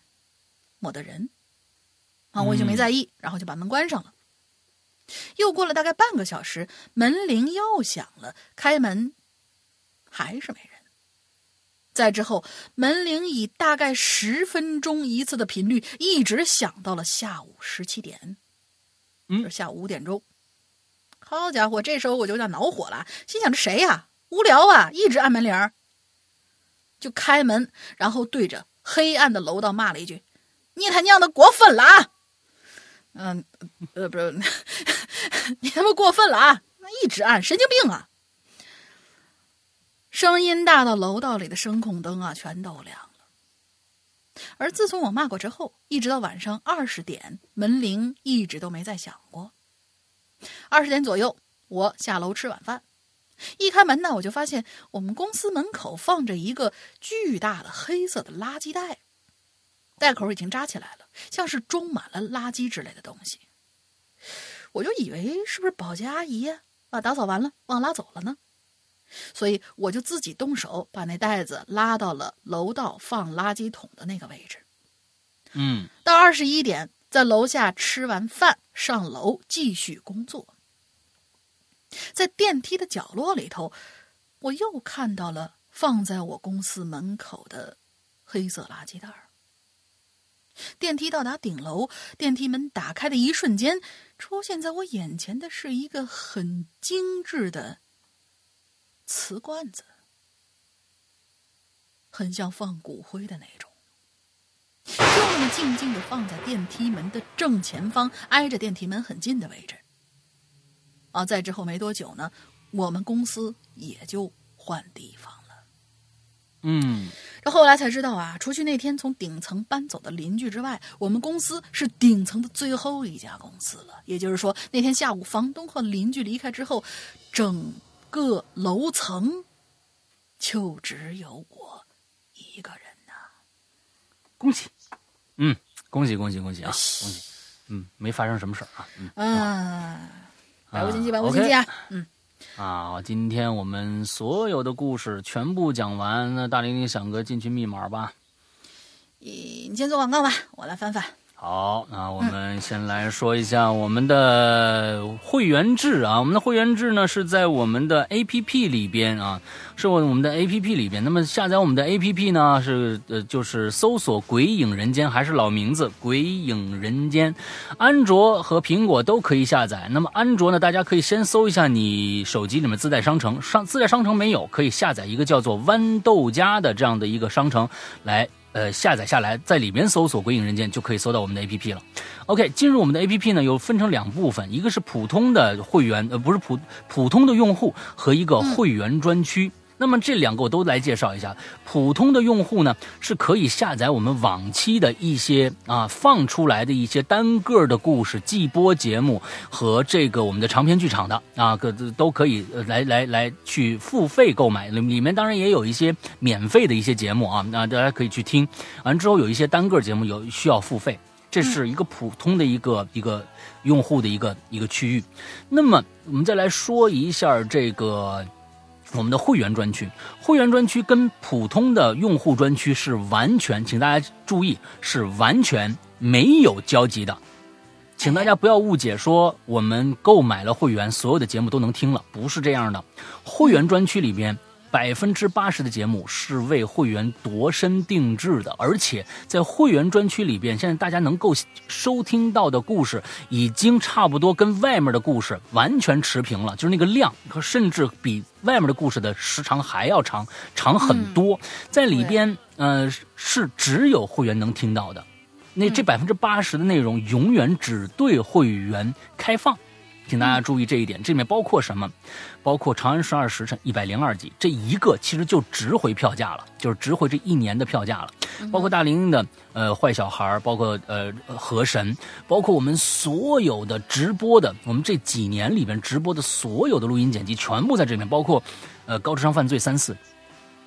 没得人，啊，我已经没在意，然后就把门关上了。又过了大概半个小时，门铃又响了，开门还是没人。再之后，门铃以大概十分钟一次的频率，一直响到了下午十七点，嗯就是下午五点钟。好家伙，这时候我就有点恼火了，心想这谁呀、无聊啊，一直按门铃儿。就开门，然后对着黑暗的楼道骂了一句：“你他娘的过分了啊！”嗯，呃，不是，你他妈过分了啊！一直按，神经病啊！声音大到楼道里的声控灯啊全都亮了。而自从我骂过之后，一直到晚上二十点，门铃一直都没再响过。二十点左右，我下楼吃晚饭，一开门呢，我就发现我们公司门口放着一个巨大的黑色的垃圾袋，袋口已经扎起来了，像是装满了垃圾之类的东西。我就以为是不是保洁阿姨呀、啊，打扫完了忘拉走了呢？所以我就自己动手把那袋子拉到了楼道放垃圾桶的那个位置。嗯到二十一点，在楼下吃完饭，上楼继续工作。在电梯的角落里头，我又看到了放在我公司门口的黑色垃圾袋儿。电梯到达顶楼，电梯门打开的一瞬间，出现在我眼前的是一个很精致的瓷罐子，很像放骨灰的那种，就那么静静的放在电梯门的正前方，挨着电梯门很近的位置。啊，在之后没多久呢，我们公司也就换地方了。嗯，这后来才知道啊，除去那天从顶层搬走的邻居之外，我们公司是顶层的最后一家公司了。也就是说，那天下午房东和邻居离开之后，整个楼层就只有我一个人呐、恭喜，嗯，恭喜恭喜恭喜啊，恭喜，嗯，没发生什么事儿啊，嗯。嗯，百无禁忌，啊百无禁忌啊！嗯，啊，今天我们所有的故事全部讲完，那大玲玲想个进群密码吧。你你先做广告吧，我来翻翻。好，那我们先来说一下我们的会员制啊。我们的会员制呢是在我们的 A P P 里边啊，是我们的 A P P 里边。那么下载我们的 A P P 呢是呃就是搜索“鬼影人间”，还是老名字“鬼影人间”。安卓和苹果都可以下载。那么安卓呢，大家可以先搜一下你手机里面自带商城，上自带商城没有，可以下载一个叫做豌豆荚的这样的一个商城来。呃，下载下来，在里面搜索“鬼影人间”就可以搜到我们的 APP 了。OK，进入我们的 APP 呢，有分成两部分，一个是普通的会员，呃，不是普普通的用户和一个会员专区。那么这两个我都来介绍一下。普通的用户呢是可以下载我们往期的一些啊放出来的一些单个的故事、季播节目和这个我们的长篇剧场的啊，各都可以呃来来来去付费购买。里里面当然也有一些免费的一些节目啊，那大家可以去听。完之后有一些单个节目有需要付费。这是一个普通的一个一个用户的一个一个区域。那么我们再来说一下这个。我们的会员专区，会员专区跟普通的用户专区是完全，请大家注意，是完全没有交集的。请大家不要误解，说我们购买了会员，所有的节目都能听了，不是这样的。会员专区里边。百分之八十的节目是为会员度身定制的，而且在会员专区里边，现在大家能够收听到的故事，已经差不多跟外面的故事完全持平了，就是那个量，甚至比外面的故事的时长还要长，长很多。在里边，呃，是只有会员能听到的。那这百分之八十的内容，永远只对会员开放。请大家注意这一点，这里面包括什么？包括《长安十二时辰》一百零二集，这一个其实就值回票价了，就是值回这一年的票价了。包括大玲玲的呃坏小孩，包括呃河神，包括我们所有的直播的，我们这几年里边直播的所有的录音剪辑，全部在这里面。包括呃高智商犯罪三四。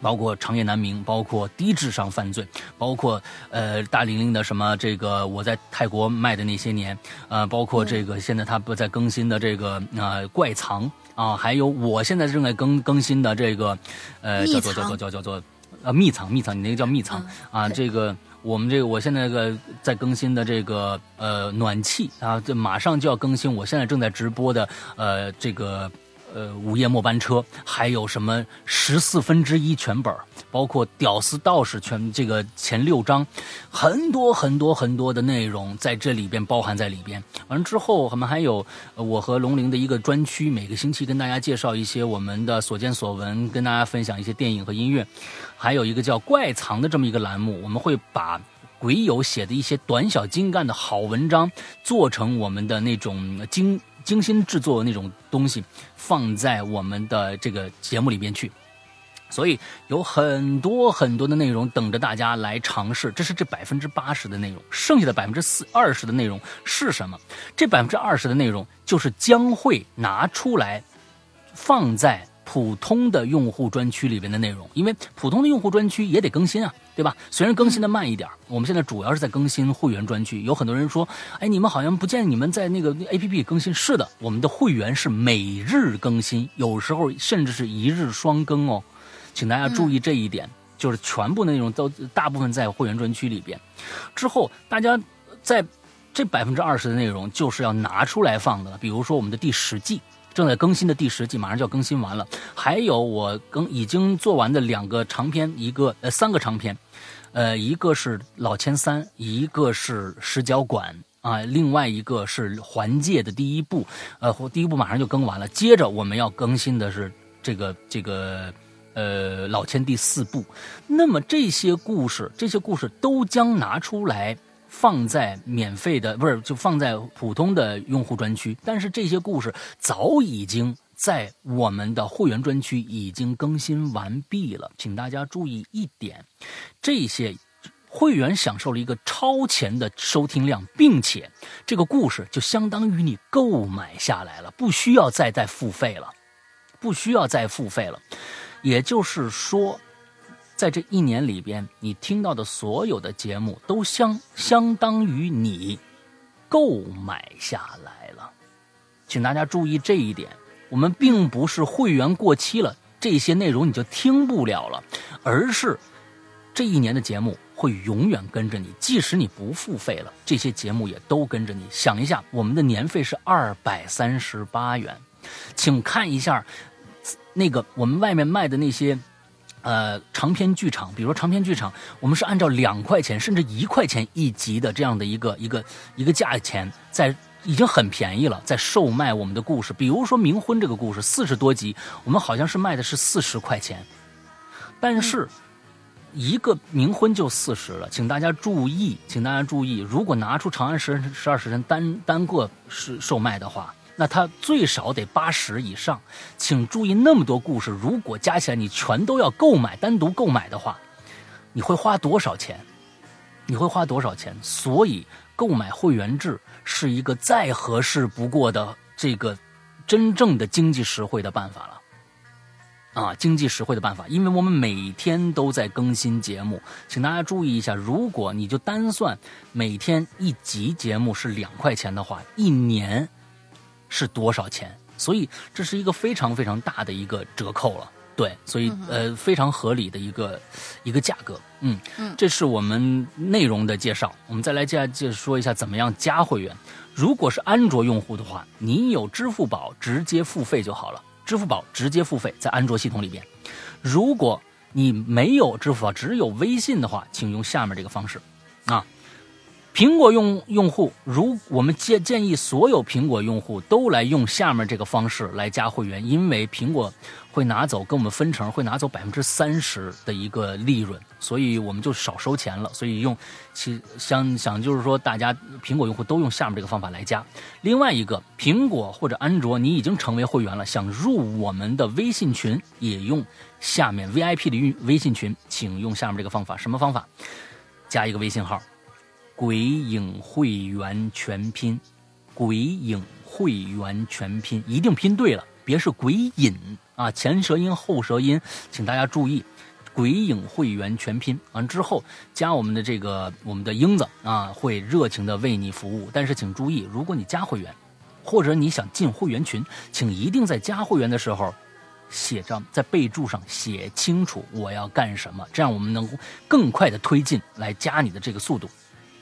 包括长夜难明，包括低智商犯罪，包括呃大玲玲的什么这个我在泰国卖的那些年，呃，包括这个现在他不在更新的这个呃怪藏啊，还有我现在正在更更新的这个呃叫做叫做叫叫做呃密藏密藏，你那个叫密藏。啊，这个我们这个我现在这个在更新的这个呃暖气啊，这马上就要更新，我现在正在直播的呃这个。呃，午夜末班车，还有什么十四分之一全本，包括屌丝道士全这个前六章，很多很多很多的内容在这里边包含在里边。完了之后，我们还有我和龙鳞的一个专区，每个星期跟大家介绍一些我们的所见所闻，跟大家分享一些电影和音乐，还有一个叫怪藏的这么一个栏目，我们会把鬼友写的一些短小精干的好文章做成我们的那种精。精心制作的那种东西放在我们的这个节目里边去，所以有很多很多的内容等着大家来尝试。这是这百分之八十的内容，剩下的百分之四二十的内容是什么？这百分之二十的内容就是将会拿出来放在普通的用户专区里边的内容，因为普通的用户专区也得更新啊。对吧？虽然更新的慢一点，我们现在主要是在更新会员专区。有很多人说，哎，你们好像不见你们在那个 A P P 更新。是的，我们的会员是每日更新，有时候甚至是一日双更哦，请大家注意这一点。就是全部内容都大部分在会员专区里边，之后大家在这百分之二十的内容就是要拿出来放的了。比如说我们的第十季。正在更新的第十季，马上就要更新完了。还有我更已经做完的两个长篇，一个呃三个长篇，呃一个是老千三，一个是石角馆啊，另外一个是环界的第一部，呃第一部马上就更完了。接着我们要更新的是这个这个呃老千第四部。那么这些故事，这些故事都将拿出来。放在免费的不是就放在普通的用户专区，但是这些故事早已经在我们的会员专区已经更新完毕了，请大家注意一点，这些会员享受了一个超前的收听量，并且这个故事就相当于你购买下来了，不需要再再付费了，不需要再付费了，也就是说。在这一年里边，你听到的所有的节目都相相当于你购买下来了，请大家注意这一点。我们并不是会员过期了，这些内容你就听不了了，而是这一年的节目会永远跟着你，即使你不付费了，这些节目也都跟着你。想一下，我们的年费是二百三十八元，请看一下那个我们外面卖的那些。呃，长篇剧场，比如说长篇剧场，我们是按照两块钱甚至一块钱一集的这样的一个一个一个价钱，在已经很便宜了，在售卖我们的故事。比如说冥婚这个故事，四十多集，我们好像是卖的是四十块钱，但是一个冥婚就四十了，请大家注意，请大家注意，如果拿出长安十十二时辰单单个是售卖的话。那它最少得八十以上，请注意，那么多故事，如果加起来你全都要购买，单独购买的话，你会花多少钱？你会花多少钱？所以购买会员制是一个再合适不过的这个真正的经济实惠的办法了，啊，经济实惠的办法，因为我们每天都在更新节目，请大家注意一下，如果你就单算每天一集节目是两块钱的话，一年。是多少钱？所以这是一个非常非常大的一个折扣了，对，所以呃非常合理的一个一个价格，嗯嗯，这是我们内容的介绍。我们再来接着说一下怎么样加会员。如果是安卓用户的话，你有支付宝直接付费就好了，支付宝直接付费在安卓系统里边。如果你没有支付宝，只有微信的话，请用下面这个方式啊。苹果用用户，如我们建建议所有苹果用户都来用下面这个方式来加会员，因为苹果会拿走跟我们分成，会拿走百分之三十的一个利润，所以我们就少收钱了。所以用其想想就是说，大家苹果用户都用下面这个方法来加。另外一个，苹果或者安卓，你已经成为会员了，想入我们的微信群，也用下面 VIP 的运微信群，请用下面这个方法。什么方法？加一个微信号。鬼影会员全拼，鬼影会员全拼一定拼对了，别是鬼影啊，前舌音后舌音，请大家注意。鬼影会员全拼完之后，加我们的这个我们的英子啊，会热情的为你服务。但是请注意，如果你加会员，或者你想进会员群，请一定在加会员的时候写上，在备注上写清楚我要干什么，这样我们能更快的推进来加你的这个速度。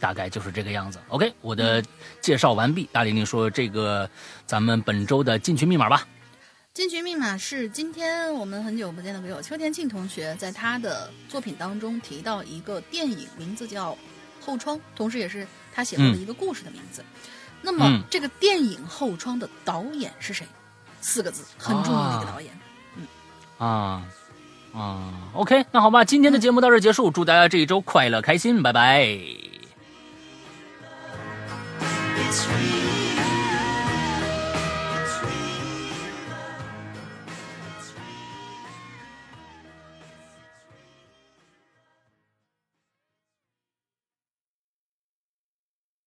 大概就是这个样子。OK，我的介绍完毕。大玲玲说：“这个咱们本周的进群密码吧。”进群密码是今天我们很久不见的朋友邱天庆同学在他的作品当中提到一个电影，名字叫《后窗》，同时也是他写过的一个故事的名字。那么这个电影《后窗》的导演是谁？四个字，很重要的一个导演。嗯啊啊，OK，那好吧，今天的节目到这结束，祝大家这一周快乐开心，拜拜。sweet.